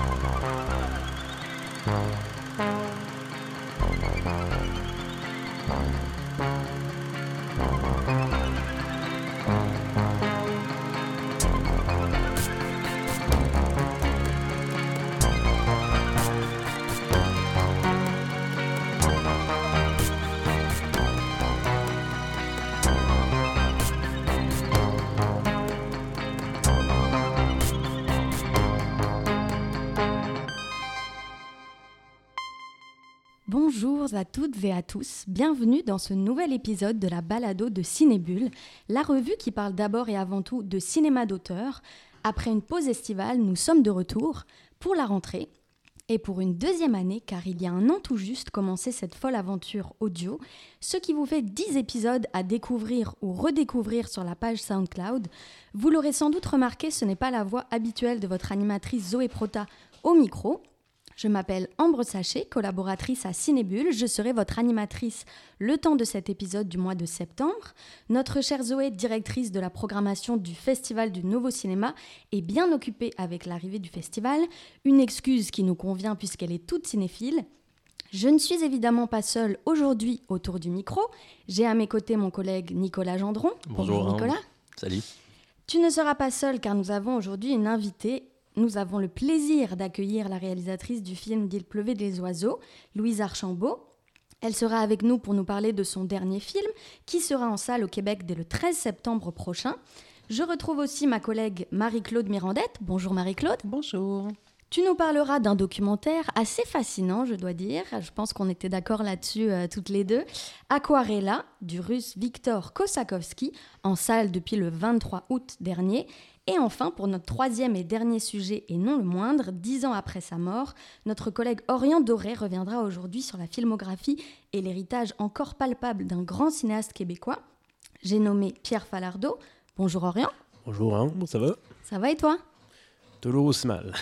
Oh, no. Bonjour à toutes et à tous, bienvenue dans ce nouvel épisode de la balado de Cinébule, la revue qui parle d'abord et avant tout de cinéma d'auteur. Après une pause estivale, nous sommes de retour pour la rentrée et pour une deuxième année, car il y a un an tout juste commencé cette folle aventure audio, ce qui vous fait 10 épisodes à découvrir ou redécouvrir sur la page SoundCloud. Vous l'aurez sans doute remarqué, ce n'est pas la voix habituelle de votre animatrice Zoé Prota au micro, je m'appelle Ambre Sachet, collaboratrice à Cinébule. Je serai votre animatrice le temps de cet épisode du mois de septembre. Notre chère Zoé, directrice de la programmation du Festival du Nouveau Cinéma, est bien occupée avec l'arrivée du festival. Une excuse qui nous convient puisqu'elle est toute cinéphile. Je ne suis évidemment pas seule aujourd'hui autour du micro. J'ai à mes côtés mon collègue Nicolas Gendron. Bonjour, Nicolas. Salut. Tu ne seras pas seul car nous avons aujourd'hui une invitée nous avons le plaisir d'accueillir la réalisatrice du film D'il pleuvait des oiseaux, Louise Archambault. Elle sera avec nous pour nous parler de son dernier film, qui sera en salle au Québec dès le 13 septembre prochain. Je retrouve aussi ma collègue Marie-Claude Mirandette. Bonjour Marie-Claude. Bonjour. Tu nous parleras d'un documentaire assez fascinant, je dois dire. Je pense qu'on était d'accord là-dessus euh, toutes les deux. Aquarella, du russe Viktor Kosakovsky, en salle depuis le 23 août dernier. Et enfin, pour notre troisième et dernier sujet, et non le moindre, dix ans après sa mort, notre collègue Orient Doré reviendra aujourd'hui sur la filmographie et l'héritage encore palpable d'un grand cinéaste québécois. J'ai nommé Pierre Falardeau. Bonjour Orient. Bonjour, hein, ça va? Ça va et toi? Toujours aussi mal.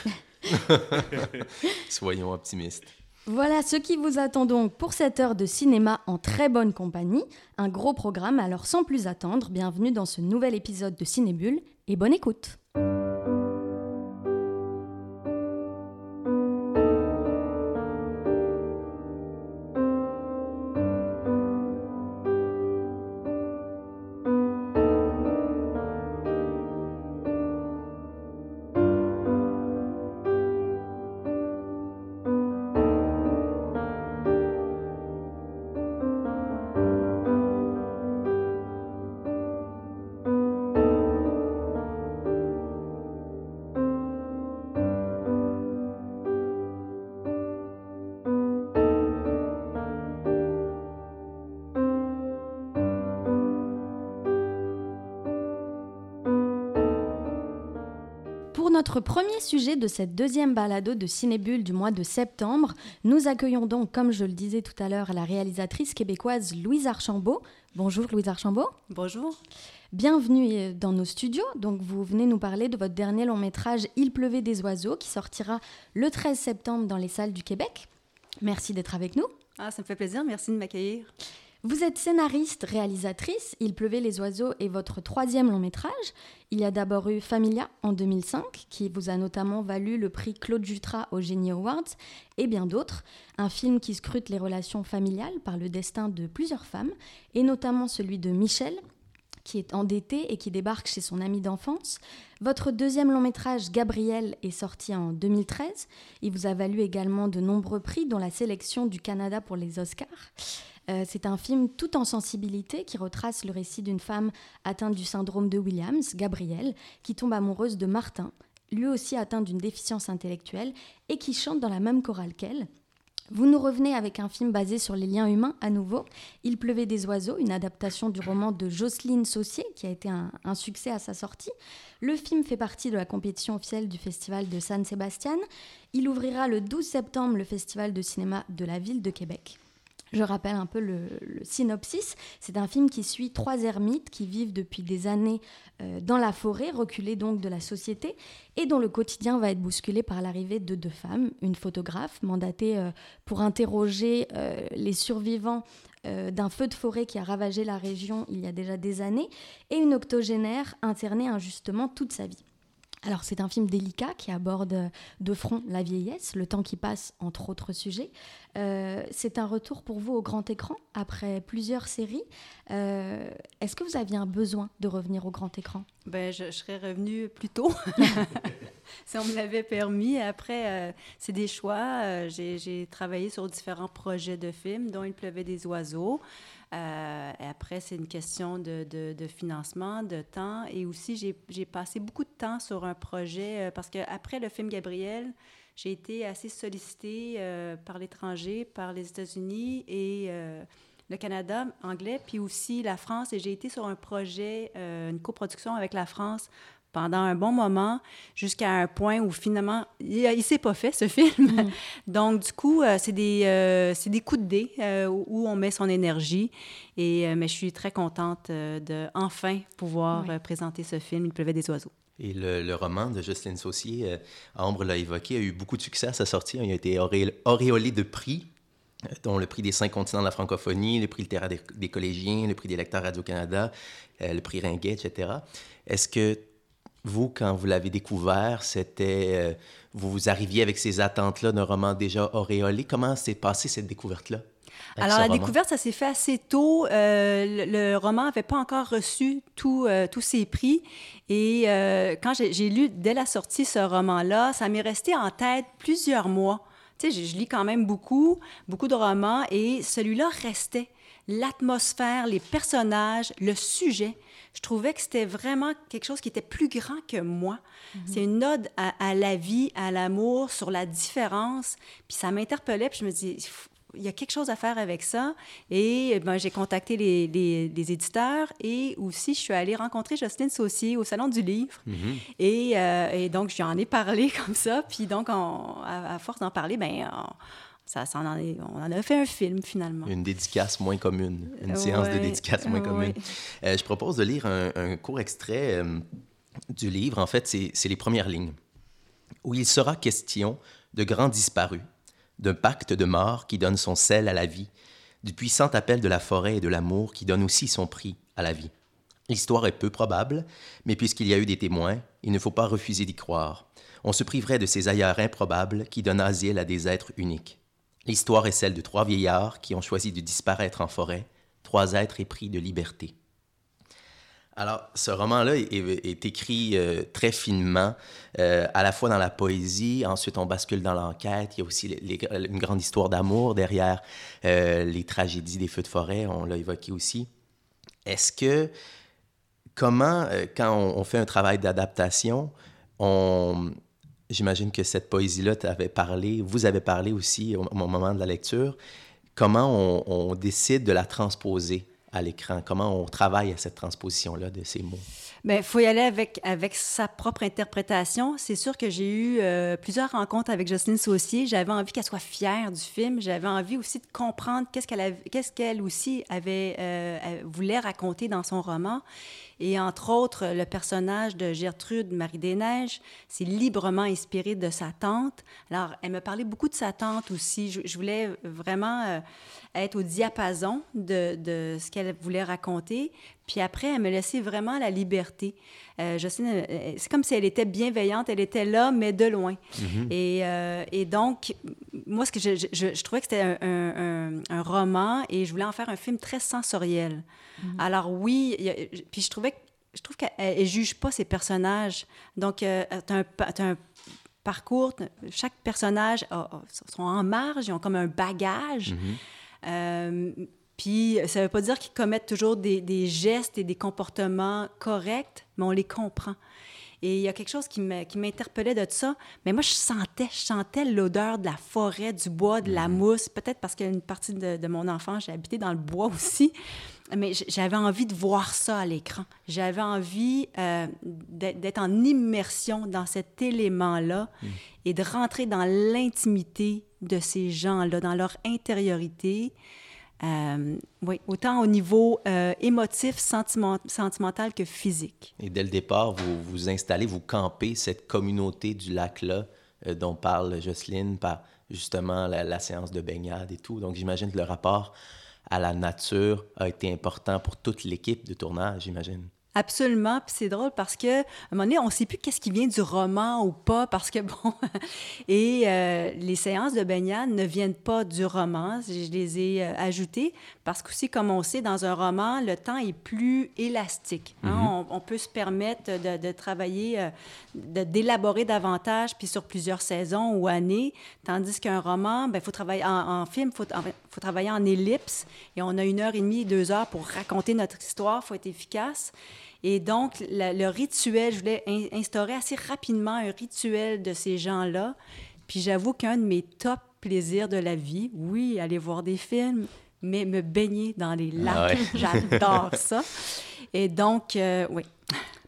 Soyons optimistes. Voilà ce qui vous attend donc pour cette heure de cinéma en très bonne compagnie. Un gros programme, alors sans plus attendre, bienvenue dans ce nouvel épisode de Cinébule et bonne écoute. Notre premier sujet de cette deuxième balado de Cinébule du mois de septembre, nous accueillons donc, comme je le disais tout à l'heure, la réalisatrice québécoise Louise Archambault. Bonjour Louise Archambault. Bonjour. Bienvenue dans nos studios. Donc vous venez nous parler de votre dernier long métrage Il pleuvait des oiseaux qui sortira le 13 septembre dans les salles du Québec. Merci d'être avec nous. Ah, ça me fait plaisir, merci de m'accueillir. Vous êtes scénariste, réalisatrice. Il pleuvait les oiseaux est votre troisième long métrage. Il y a d'abord eu Familia en 2005, qui vous a notamment valu le prix Claude Jutras au Genie Awards, et bien d'autres. Un film qui scrute les relations familiales par le destin de plusieurs femmes, et notamment celui de Michel, qui est endetté et qui débarque chez son ami d'enfance. Votre deuxième long métrage, Gabriel, est sorti en 2013. Il vous a valu également de nombreux prix, dont la sélection du Canada pour les Oscars. Euh, c'est un film tout en sensibilité qui retrace le récit d'une femme atteinte du syndrome de Williams, Gabrielle, qui tombe amoureuse de Martin, lui aussi atteint d'une déficience intellectuelle et qui chante dans la même chorale qu'elle. Vous nous revenez avec un film basé sur les liens humains à nouveau. Il pleuvait des oiseaux, une adaptation du roman de Jocelyne Saucier qui a été un, un, succès à sa sortie. Le film fait partie de la compétition officielle du festival de San Sebastian. Il ouvrira le 12 septembre le festival de cinéma de la ville de Québec. Je rappelle un peu le, synopsis. C'est un film qui suit trois ermites qui vivent depuis des années euh, dans la forêt, reculées donc de la société, et dont le quotidien va être bousculé par l'arrivée de deux femmes, une photographe mandatée euh, pour interroger euh, les survivants d'un feu de forêt qui a ravagé la région il y a déjà des années, et une octogénaire internée injustement toute sa vie. Alors c'est un film délicat qui aborde de front la vieillesse, le temps qui passe, entre autres sujets. Euh, c'est un retour pour vous au grand écran après plusieurs séries. Euh, est-ce que vous aviez un besoin de revenir au grand écran? Ben, je, serais revenue plus tôt, si on me l'avait permis. Après, euh, c'est des choix. J'ai travaillé sur différents projets de films, dont Il pleuvait des oiseaux. Euh, après, c'est une question de, financement, de temps. Et aussi, j'ai passé beaucoup de temps sur un projet euh, parce qu'après le film Gabriel, j'ai été assez sollicitée euh, par l'étranger, par les États-Unis et le Canada anglais, puis aussi la France. Et j'ai été sur un projet, une coproduction avec la France pendant un bon moment, jusqu'à un point où finalement, il ne s'est pas fait, ce film. Mm. Donc, du coup, euh, c'est des, euh, des coups de dés euh, où on met son énergie. Et, mais je suis très contente de enfin pouvoir présenter ce film, Il pleuvait des oiseaux. Et le, roman de Justine Saucier, Ambre l'a évoqué, a eu beaucoup de succès à sa sortie. Il a été auréolé de prix dont le prix des cinq continents de la francophonie, le prix littéraire des, des collégiens, le prix des lecteurs Radio-Canada, le prix Ringuet, etc. Est-ce que vous, quand vous l'avez découvert, c'était. Euh, vous arriviez avec ces attentes-là d'un roman déjà auréolé. Comment s'est passée cette découverte-là? Alors, la découverte, ça s'est fait assez tôt. Euh, le, roman n'avait pas encore reçu euh, tous ses prix. Et quand j'ai lu dès la sortie ce roman-là, ça m'est resté en tête plusieurs mois. Tu sais, je, lis quand même beaucoup, beaucoup de romans, et celui-là restait. L'atmosphère, les personnages, le sujet je trouvais que c'était vraiment quelque chose qui était plus grand que moi. Mhm. C'est une ode à, la vie, à l'amour, sur la différence. Puis ça m'interpellait, puis je me dis, il y a quelque chose à faire avec ça. Et ben, j'ai contacté les, les, éditeurs et aussi je suis allée rencontrer Jocelyne Saucier au Salon du Livre. Mhm. et, euh, et, donc, j'en ai parlé comme ça. Puis donc, à, force d'en parler, ben, ça, ça en on en a fait un film finalement. Une dédicace moins commune, une séance de dédicace moins commune. Euh, je propose de lire un, court extrait euh, du livre. En fait, c'est les premières lignes, où il sera question de grands disparus, d'un pacte de mort qui donne son sel à la vie, du puissant appel de la forêt et de l'amour qui donne aussi son prix à la vie. L'histoire est peu probable, mais puisqu'il y a eu des témoins, il ne faut pas refuser d'y croire. On se priverait de ces ailleurs improbables qui donnent asile à des êtres uniques. L'histoire est celle de trois vieillards qui ont choisi de disparaître en forêt, trois êtres épris de liberté. Alors, ce roman-là est, écrit euh, très finement, euh, à la fois dans la poésie, ensuite on bascule dans l'enquête. Il y a aussi une grande histoire d'amour derrière euh, les tragédies des feux de forêt, on l'a évoqué aussi. Est-ce que, comment, quand on fait un travail d'adaptation, on, J'imagine que cette poésie-là t'avait parlé, vous avez parlé aussi au, moment de la lecture. Comment on, décide de la transposer à l'écran? Comment on travaille à cette transposition-là de ces mots? Bien, faut y aller avec, avec sa propre interprétation. C'est sûr que j'ai eu euh, plusieurs rencontres avec Jocelyne Saucier. J'avais envie qu'elle soit fière du film. J'avais envie aussi de comprendre qu'est-ce qu'elle qu'est-ce qu'elle aussi avait, euh, voulait raconter dans son roman. Et entre autres, le personnage de Gertrude Marie-des-Neiges, c'est librement inspiré de sa tante. Alors, elle me parlait beaucoup de sa tante aussi. Je, voulais vraiment euh, être au diapason de, de ce qu'elle voulait raconter. Puis après, elle me laissait vraiment la liberté. Euh, Jocelyne, euh, c'est comme si elle était bienveillante, elle était là, mais de loin. Mm-hmm. et, euh, et, donc, moi, ce que je, je, trouvais que c'était un, un, roman et je voulais en faire un film très sensoriel. Mm-hmm. Alors oui, puis je trouvais je trouve qu'elle ne juge pas ses personnages. Donc, tu as, un parcours, chaque personnage a, sont en marge, ils ont comme un bagage. Mm-hmm. Puis ça ne veut pas dire qu'ils commettent toujours des, gestes et des comportements corrects, mais on les comprend. Et il y a quelque chose qui m'interpellait de ça. Mais moi, je sentais, je sentais l'odeur de la forêt, du bois, de la mm-hmm. mousse. Peut-être parce qu'une partie de, mon enfance, j'ai habité dans le bois aussi. Mais j'avais envie de voir ça à l'écran. J'avais envie euh, d'être en immersion dans cet élément-là mm. et de rentrer dans l'intimité de ces gens-là, dans leur intériorité. Euh, oui, autant au niveau euh, émotif, sentimental que physique. Et dès le départ, vous vous installez, vous campez cette communauté du lac-là euh, dont parle Jocelyne par justement la, séance de baignade et tout. Donc j'imagine que le rapport à la nature a été important pour toute l'équipe de tournage, j'imagine. Absolument. Puis c'est drôle parce que, à un moment donné, on ne sait plus qu'est-ce qui vient du roman ou pas, parce que, bon. et euh, les séances de baignade ne viennent pas du roman. Je les ai euh, ajoutées parce qu'aussi, comme on sait, dans un roman, le temps est plus élastique. Hein. Mm-hmm. on, peut se permettre de, travailler, euh, d'élaborer davantage, puis sur plusieurs saisons ou années. Tandis qu'un roman, il ben, faut travailler en, film, il faut, faut travailler en ellipse. Et on a une heure et demie, deux heures pour raconter notre histoire. Il faut être efficace. Et donc, le rituel, je voulais instaurer assez rapidement un rituel de ces gens-là. Puis j'avoue qu'un de mes top plaisirs de la vie, oui, aller voir des films, mais me baigner dans les ah lacs, j'adore ça. Et donc, euh, oui.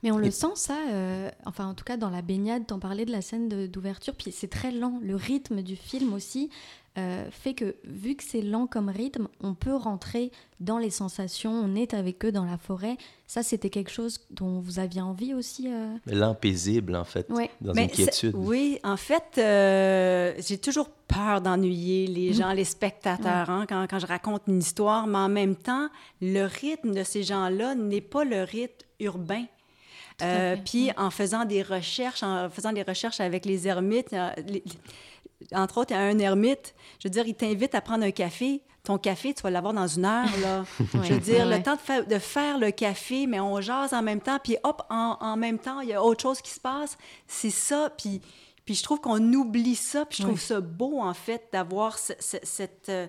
Mais on le sent ça, euh, enfin en tout cas dans la baignade, t'en parlais de la scène d'ouverture, puis c'est très lent, le rythme du film aussi, euh, fait que vu que c'est lent comme rythme, on peut rentrer dans les sensations, on est avec eux dans la forêt. Ça, c'était quelque chose dont vous aviez envie aussi euh? Lent paisible, en fait, dans une quiétude. Oui, en fait, euh, j'ai toujours peur d'ennuyer les gens, les spectateurs, hein, quand, quand, je raconte une histoire, mais en même temps, le rythme de ces gens-là n'est pas le rythme urbain. puis en faisant des recherches, en faisant des recherches avec les ermites, entre autres, il y a un ermite, je veux dire, il t'invite à prendre un café. Ton café, tu vas l'avoir dans une heure, là. je veux dire, le temps de, faire le café, mais on jase en même temps, puis hop, en, même temps, il y a autre chose qui se passe. C'est ça, puis, puis je trouve qu'on oublie ça, puis je trouve ça beau, en fait, d'avoir cette... Euh,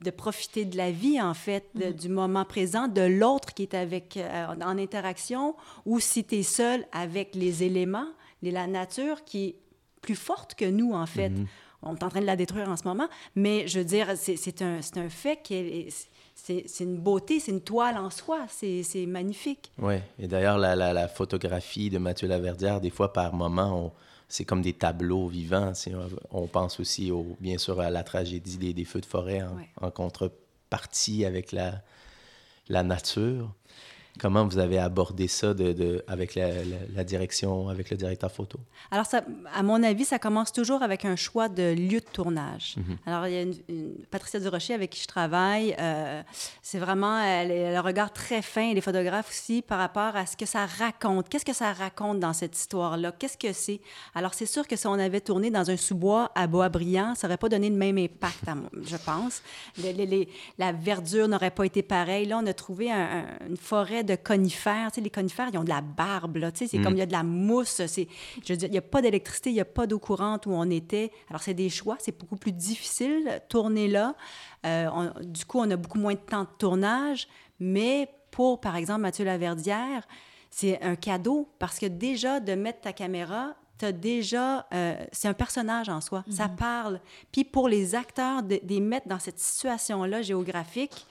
de profiter de la vie, en fait, mm-hmm. du moment présent, de l'autre qui est avec, euh, en interaction, ou si tu es seul avec les éléments, la nature qui plus forte que nous, en fait. Mhm. On est en train de la détruire en ce moment, mais je veux dire, c'est un, un fait qui c'est une beauté, c'est une toile en soi, c'est magnifique. Oui, et d'ailleurs, la, la, photographie de Mathieu Laverdière, des fois, par moment, c'est comme des tableaux vivants. On, pense aussi, au, bien sûr, à la tragédie des, des feux de forêt en, en contrepartie avec la, la nature. Comment vous avez abordé ça de, avec la, direction, avec le directeur photo? Alors, ça, à mon avis, ça commence toujours avec un choix de lieu de tournage. Mhm. Alors, il y a une, Patricia Durocher avec qui je travaille. Euh, c'est vraiment, elle, elle, a un regard très fin, les photographes aussi, par rapport à ce que ça raconte. Qu'est-ce que ça raconte dans cette histoire-là? Qu'est-ce que c'est? Alors, c'est sûr que si on avait tourné dans un sous-bois à Bois-Brillant, ça n'aurait pas donné le même impact, je pense. la verdure n'aurait pas été pareille. Là, on a trouvé une forêt de conifères. Tu sais, les conifères, ils ont de la barbe, là. Tu sais, c'est mm. comme il y a de la mousse. C'est, je veux dire, il n'y a pas d'électricité, il n'y a pas d'eau courante où on était. Alors, c'est des choix. C'est beaucoup plus difficile, tourner là. Euh, du coup, on a beaucoup moins de temps de tournage. Mais pour, par exemple, Mathieu Laverdière, c'est un cadeau parce que déjà, de mettre ta caméra, as déjà, euh, c'est un personnage en soi, ça mm-hmm. parle. Puis pour les acteurs, de, de les mettre dans cette situation-là géographique,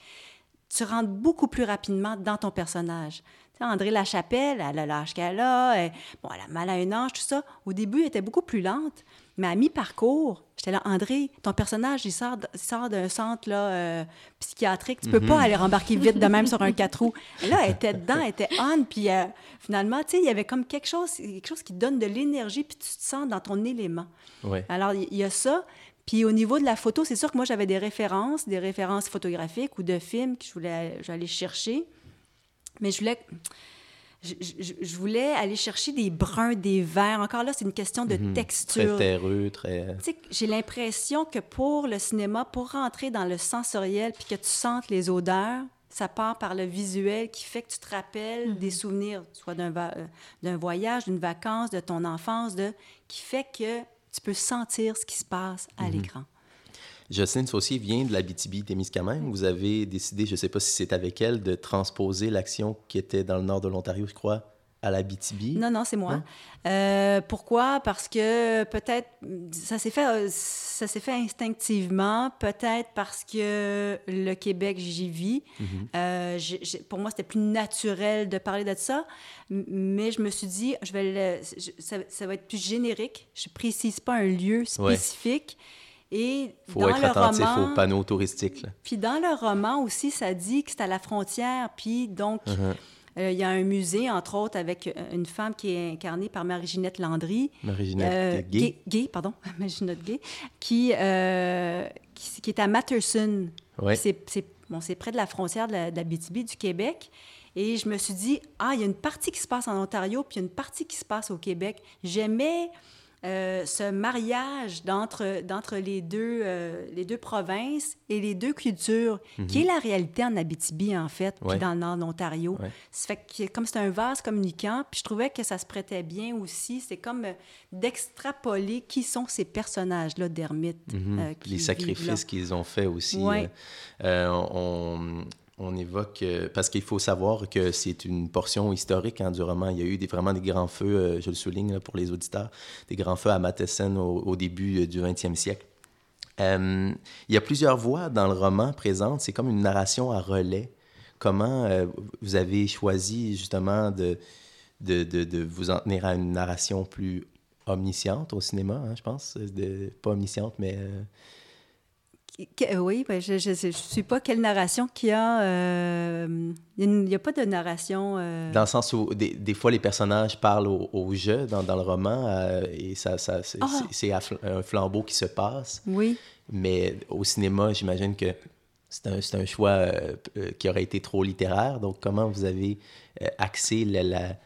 tu rentres beaucoup plus rapidement dans ton personnage. Tu André Lachapelle, elle a l'âge qu'elle a, elle, bon, elle a mal à un âge, tout ça. Au début, elle était beaucoup plus lente, mais à mi-parcours, j'étais là, André, ton personnage, il sort, sort d'un centre là, euh, psychiatrique, tu peux pas mhm. aller rembarquer vite de même sur un quatre roues. Là, elle était dedans, elle était on, puis euh, finalement, tu sais, il y avait comme quelque chose, quelque chose qui donne de l'énergie, puis tu te sens dans ton élément. Alors, il y a ça, puis au niveau de la photo, c'est sûr que moi, j'avais des références, des références photographiques ou de films que je voulais, aller chercher. Mais je voulais, je, voulais aller chercher des bruns, des verts. Encore là, c'est une question de mhm. texture. Très terreux, très... J'ai l'impression que pour le cinéma, pour rentrer dans le sensoriel puis que tu sentes les odeurs, ça part par le visuel qui fait que tu te rappelles mhm. des souvenirs, soit euh, d'un voyage, d'une vacance, de ton enfance, de qui fait que tu peux sentir ce qui se passe à mhm. l'écran. Jocelyne Saucier vient de la BTB-Témiscamingue. Vous avez décidé, je ne sais pas si c'est avec elle, de transposer l'action qui était dans le nord de l'Ontario, je crois, à la BTB? Non, non, c'est moi. Hein? Euh, pourquoi? Parce que peut-être ça s'est fait, euh, ça s'est fait instinctivement, peut-être parce que le Québec, j'y vis. Mm-hmm. Euh, pour moi, c'était plus naturel de parler de ça, mais je me suis dit, je vais ça, va être plus générique. Je précise pas un lieu spécifique. Et faut être attentif aux panneaux touristiques. Puis dans le roman aussi, ça dit que c'est à la frontière, puis donc... Uh-huh. Il y a un musée, entre autres, avec euh, une femme qui est incarnée par Marie-Ginette Landry. Marie-Ginette euh, Gay. Gay. pardon. Marie-Ginette Gay, qui, qui, est à Matterson. Ouais. C'est bon, près de la frontière de la, BTB du Québec. Et je me suis dit, ah, il y a une partie qui se passe en Ontario, puis il y a une partie qui se passe au Québec. J'aimais euh, ce mariage d'entre, d'entre les, deux, euh, les deux provinces et les deux cultures, qui est mhm. la réalité en Abitibi, en fait, puis dans le nord de l'Ontario. Ça fait que, comme c'est un vase communicant, puis je trouvais que ça se prêtait bien aussi. C'est comme euh, d'extrapoler qui sont ces personnages-là d'ermites. Mhm. les sacrifices qu'ils ont faits aussi. on, on évoque, euh, parce qu'il faut savoir que c'est une portion historique hein, du roman. Il y a eu vraiment des grands feux, euh, je le souligne pour les auditeurs, des grands feux à Matheson au, début euh, du 20e siècle. il y a plusieurs voix dans le roman présentes. C'est comme une narration à relais. Comment vous avez choisi justement de, de, vous en tenir à une narration plus omnisciente au cinéma, hein, je pense. pas omnisciente, mais oui, ben, je ne suis pas quelle narration qu'il y a. Euh, il n'y a, pas de narration. Euh. Dans le sens où des, fois les personnages parlent au, jeu dans, le roman euh, et ça, ça c'est ah! un flambeau qui se passe. Oui. Mais au cinéma, j'imagine que c'est un, un, choix qui aurait été trop littéraire. Donc, comment vous avez axé la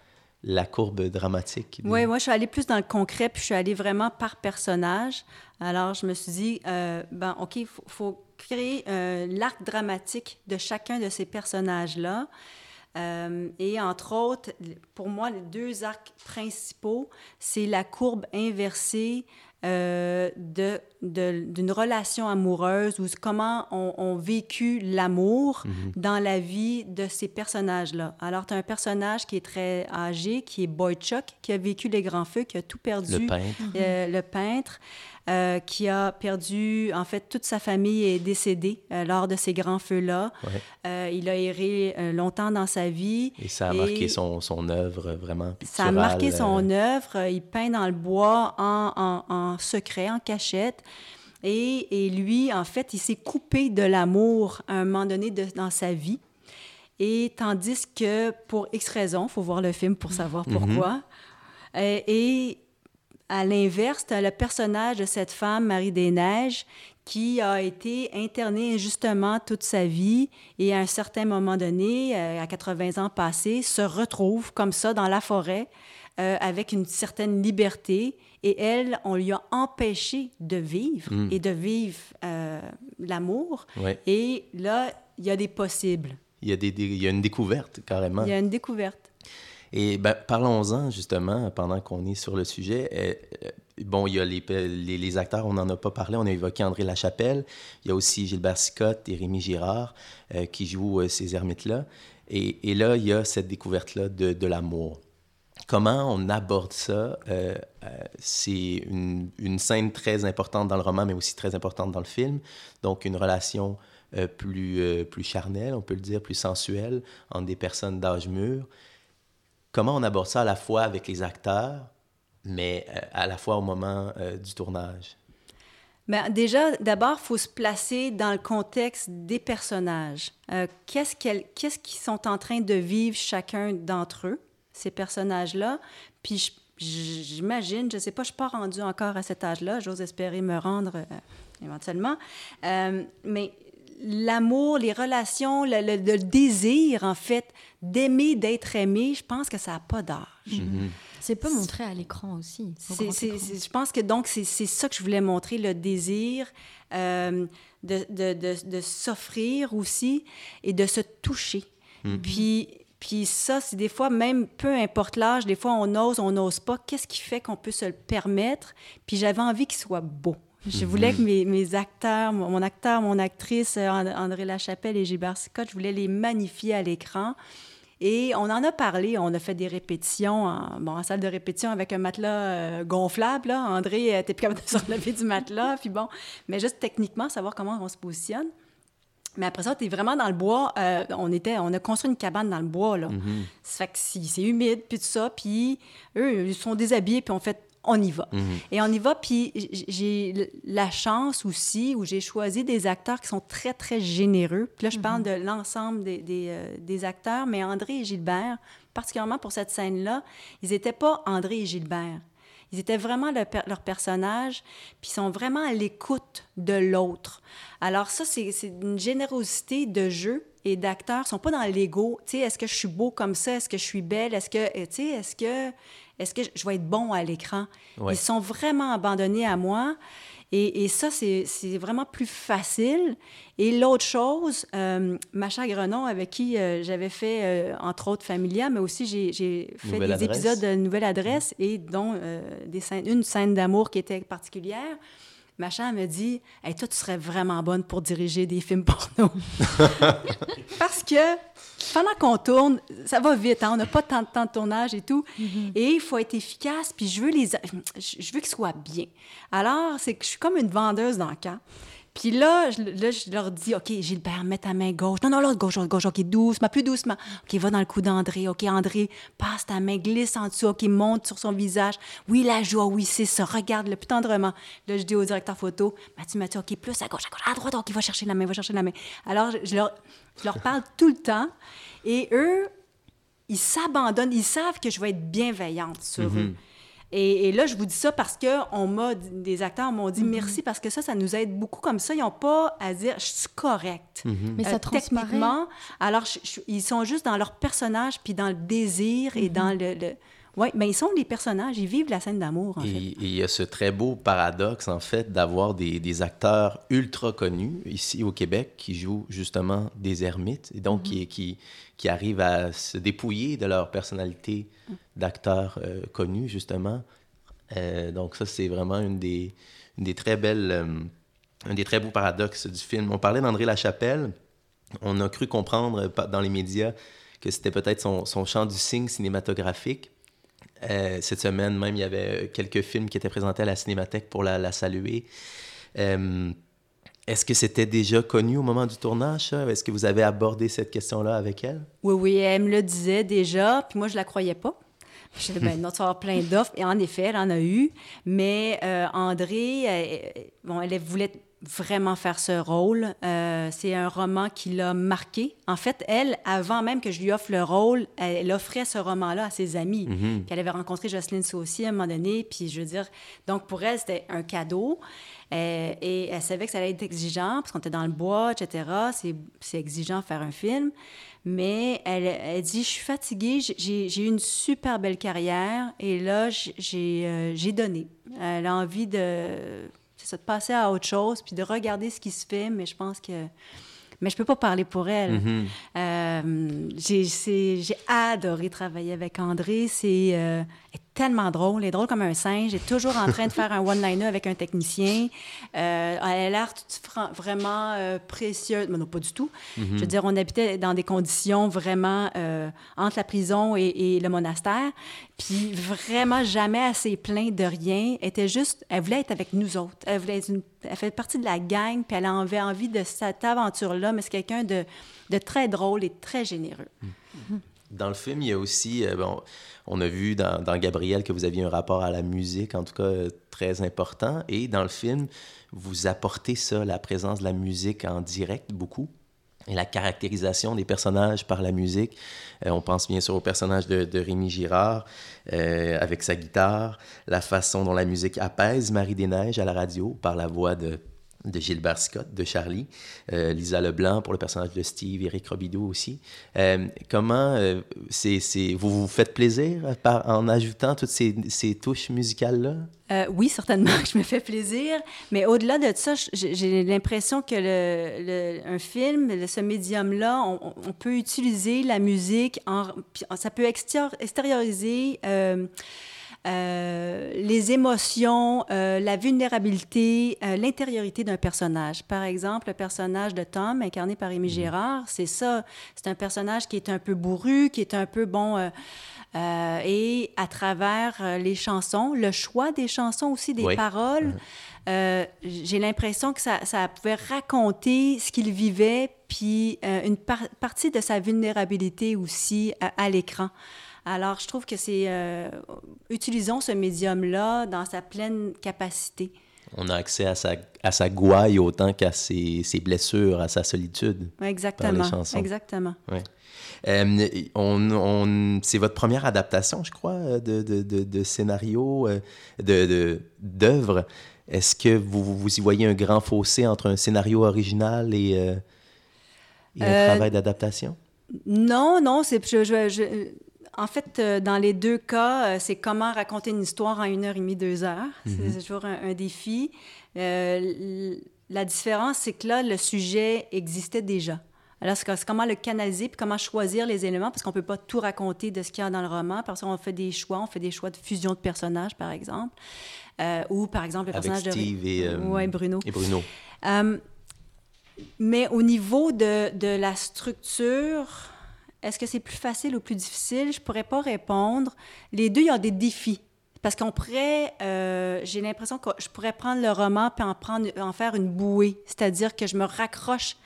la courbe dramatique. Oui, moi, je suis allée plus dans le concret, puis je suis allée vraiment par personnage. Alors, je me suis dit, euh, OK, il faut, créer euh, l'arc dramatique de chacun de ces personnages-là. Euh, et entre autres, pour moi, les deux arcs principaux, c'est la courbe inversée euh, de, d'une relation amoureuse ou comment on, vécu l'amour mhm. dans la vie de ces personnages-là. Alors, tu as un personnage qui est très âgé, qui est Boychuk, qui a vécu les grands feux, qui a tout perdu. Le peintre. Euh, le peintre. Euh, qui a perdu, en fait, toute sa famille est décédée euh, lors de ces grands feux-là. Euh, il a erré longtemps dans sa vie. Et ça a marqué son, son œuvre vraiment Ça a marqué son œuvre. Il peint dans le bois en, en, secret, en cachette. Et, et, lui, en fait, il s'est coupé de l'amour à un moment donné de, dans sa vie. Et tandis que, pour X raisons, il faut voir le film pour savoir mhm. pourquoi, et à l'inverse, tu as le personnage de cette femme, Marie des Neiges, qui a été internée injustement toute sa vie et à un certain moment donné, euh, à 80 ans passés, se retrouve comme ça dans la forêt euh, avec une certaine liberté. Et elle, on lui a empêché de vivre hmm. et de vivre euh, l'amour. Et là, il y a des possibles. Il y a, des, il y a une découverte, carrément. Il y a une découverte. Et ben, parlons-en justement pendant qu'on est sur le sujet. Euh, bon, il y a les, les, acteurs, on n'en a pas parlé, on a évoqué André Lachapelle, il y a aussi Gilbert Sicotte et Rémi Girard euh, qui jouent ces ermites-là. Et, et, là, il y a cette découverte-là de, de l'amour. Comment on aborde ça? c'est une, scène très importante dans le roman, mais aussi très importante dans le film. Donc, une relation plus, plus charnelle, on peut le dire, plus sensuelle entre des personnes d'âge mûr comment on aborde ça à la fois avec les acteurs, mais euh, à la fois au moment euh, du tournage? Bien, déjà, d'abord, il faut se placer dans le contexte des personnages. Euh, qu'est-ce qu'ils sont en train de vivre chacun d'entre eux, ces personnages-là? Puis j'imagine, je ne sais pas, je ne suis pas rendue encore à cet âge-là, j'ose espérer me rendre éventuellement, mais l'amour, les relations, le, désir, en fait, d'aimer, d'être aimé, je pense que ça n'a pas d'âge. Mm-hmm. C'est pas montré à l'écran aussi. je pense que donc c'est ça que je voulais montrer, le désir euh, de, de, de, s'offrir aussi et de se toucher. Mm-hmm. Puis, puis ça, c'est des fois, même peu importe l'âge, des fois on ose, on n'ose pas. Qu'est-ce qui fait qu'on peut se le permettre? Puis j'avais envie qu'il soit beau. Je voulais que mes, mes acteurs, mon, acteur, mon actrice, euh, André Lachapelle et Gilbert Scott, je voulais les magnifier à l'écran. Et on en a parlé, on a fait des répétitions en, bon, en salle de répétition avec un matelas euh, gonflable. Là. André était plus capable de se relever du matelas. Puis bon, mais juste techniquement, savoir comment on se positionne. Mais après ça, tu es vraiment dans le bois. Euh, on, était, on a construit une cabane dans le bois. Là. Mm-hmm. Ça fait que c'est humide, puis tout ça. Puis eux, ils sont déshabillés, puis on fait on y va. Mhm. Et on y va, puis j'ai la chance aussi où j'ai choisi des acteurs qui sont très, très généreux. Puis là, je parle mhm. de l'ensemble des, euh, des, acteurs, mais André et Gilbert, particulièrement pour cette scène-là, ils n'étaient pas André et Gilbert. Ils étaient vraiment leur personnage, puis ils sont vraiment à l'écoute de l'autre. Alors ça, c'est une générosité de jeu et d'acteurs sont pas dans l'ego. Tu sais, est-ce que je suis beau comme ça? Est-ce que je suis belle? Est-ce que, tu sais, est-ce que, est-ce que je vais être bon à l'écran? Ils sont vraiment abandonnés à moi. Et, ça, c'est vraiment plus facile. Et l'autre chose, euh, Macha Grenon, avec qui euh, j'avais fait, euh, entre autres, Familia, mais aussi j'ai fait des épisodes de Nouvelle Adresse et dont des scènes, une scène d'amour qui était particulière. Macha me dit hey, Toi, tu serais vraiment bonne pour diriger des films porno. Parce que pendant qu'on tourne, ça va vite, hein? on n'a pas tant de temps de tournage et tout. Mm-hmm. Et il faut être efficace, puis je veux les, je veux qu'ils soient bien. Alors, c'est que je suis comme une vendeuse dans le camp. Puis là je, là, je leur dis, OK, Gilbert, mets ta main gauche. Non, non, l'autre gauche, l'autre gauche. OK, doucement, plus doucement. OK, va dans le cou d'André. OK, André, passe ta main, glisse en dessous. OK, monte sur son visage. Oui, la joie, oui, c'est ça. Regarde-le plus tendrement. Là, je dis au directeur photo, Mathieu, Mathieu, OK, plus à gauche, à gauche, à droite. OK, va chercher la main, va chercher la main. Alors, je leur, je leur parle tout le temps. Et eux, ils s'abandonnent. Ils savent que je vais être bienveillante sur mm-hmm. eux. Et, là, je vous dis ça parce que on m'a, des acteurs m'ont dit mhm. merci parce que ça, ça nous aide beaucoup comme ça. Ils n'ont pas à dire je suis correct. Mhm. Mais ça euh, Alors, ils sont juste dans leur personnage puis dans le désir et mhm. dans le oui, mais ils sont les personnages, ils vivent la scène d'amour, en et, fait. Et il y a ce très beau paradoxe, en fait, d'avoir des, des, acteurs ultra connus ici au Québec qui jouent justement des ermites et donc qui, qui, qui, arrivent à se dépouiller de leur personnalité d'acteurs euh, connus, justement. Euh, donc ça, c'est vraiment une des, une des très belles... Euh, un des très beaux paradoxes du film. On parlait d'André Lachapelle. On a cru comprendre dans les médias que c'était peut-être son, son chant du signe cinématographique. Euh, cette semaine même, il y avait quelques films qui étaient présentés à la Cinémathèque pour la, saluer. Euh, est-ce que c'était déjà connu au moment du tournage, Est-ce que vous avez abordé cette question-là avec elle? Oui, oui, elle me le disait déjà, puis moi, je la croyais pas. Je disais, ben tu vas plein d'offres. Et en effet, elle en a eu. Mais euh, André, bon, elle voulait vraiment faire ce rôle. Euh, c'est un roman qui l'a marqué. En fait, elle, avant même que je lui offre le rôle, elle, offrait ce roman-là à ses amis. Mhm. Puis elle avait rencontré Jocelyne Saucy à un moment donné. Puis je veux dire, donc pour elle, c'était un cadeau. Euh, et elle savait que ça allait être exigeant, parce qu'on était dans le bois, etc. C'est exigeant faire un film. Mais elle, elle dit, je suis fatiguée, j'ai eu une super belle carrière. Et là, j'ai euh, donné. Elle a envie de c'est de passer à autre chose, puis de regarder ce qui se fait, mais je pense que... Mais je peux pas parler pour elle. Mm-hmm. Euh, j'ai adoré travailler avec André. C'est euh, tellement drôle. Elle est drôle comme un singe. Elle est toujours en train de faire un one-liner avec un technicien. Euh, elle a l'air vraiment euh, précieuse. Mais non, pas du tout. Je veux dire, on habitait dans des conditions vraiment euh, entre la prison et, le monastère. Puis vraiment jamais assez plein de rien. Elle était juste... Elle voulait être avec nous autres. Elle voulait être une, elle fait partie de la gang, puis elle avait envie de cette aventure-là, mais c'est quelqu'un de, de, très drôle et très généreux. Mhm. Dans le film, il y a aussi... bon, on a vu dans, Gabriel que vous aviez un rapport à la musique, en tout cas très important. Et dans le film, vous apportez ça, la présence de la musique en direct, beaucoup. Et la caractérisation des personnages par la musique. Euh, on pense bien sûr au personnage de, Rémi Girard euh, avec sa guitare, la façon dont la musique apaise Marie des Neiges à la radio par la voix de de Gilbert Scott, de Charlie, euh, Lisa Leblanc pour le personnage de Steve, Eric Robideau aussi. Euh, comment euh, c'est, vous vous faites plaisir par, en ajoutant toutes ces, ces touches musicales-là? oui, certainement, je me fais plaisir. Mais au-delà de ça, j'ai l'impression que le, un film, ce médium-là, on, peut utiliser la musique, en, ça peut extérioriser euh, les émotions, euh, la vulnérabilité, euh, l'intériorité d'un personnage. Par exemple, le personnage de Tom, incarné par Amy mhm. Gérard, c'est ça. C'est un personnage qui est un peu bourru, qui est un peu bon. et à travers les chansons, le choix des chansons aussi, des paroles, mhm. j'ai l'impression que ça, ça, pouvait raconter ce qu'il vivait, puis une partie de sa vulnérabilité aussi à l'écran. Alors, je trouve que c'est... Euh, utilisons ce médium-là dans sa pleine capacité. On a accès à sa, à sa gouaille autant qu'à ses, ses, blessures, à sa solitude. Exactement. Exactement. Ouais. Euh, on, on, c'est votre première adaptation, je crois, de, de, de, scénario, euh, de, d'œuvre. Est-ce que vous, vous y voyez un grand fossé entre un scénario original et... A un Euh, travail d'adaptation? Non, non, c'est je, je- je- en fait euh, dans les deux cas, euh, c'est comment raconter une histoire en une heure et demie, deux heures. C'est- C'est toujours un, un défi. Euh, la différence, c'est que là, le sujet existait déjà. Alors, c'est comment le canaliser, puis comment choisir les éléments, parce qu'on ne peut pas tout raconter de ce qu'il y a dans le roman. Parce qu'on fait des choix, on fait des choix de fusion de personnages, par exemple. Ou, par exemple, le Avec personnage Steve de... et, Ouais, Bruno. Et Bruno. Mais au niveau de, de la structure, est-ce que c'est plus facile ou plus difficile? Je pourrais pas répondre. Les deux, il y a des défis. Parce qu'on pourrait, euh, j'ai l'impression que je pourrais prendre le roman puis en, prendre, en faire une bouée. C'est-à-dire que je me raccroche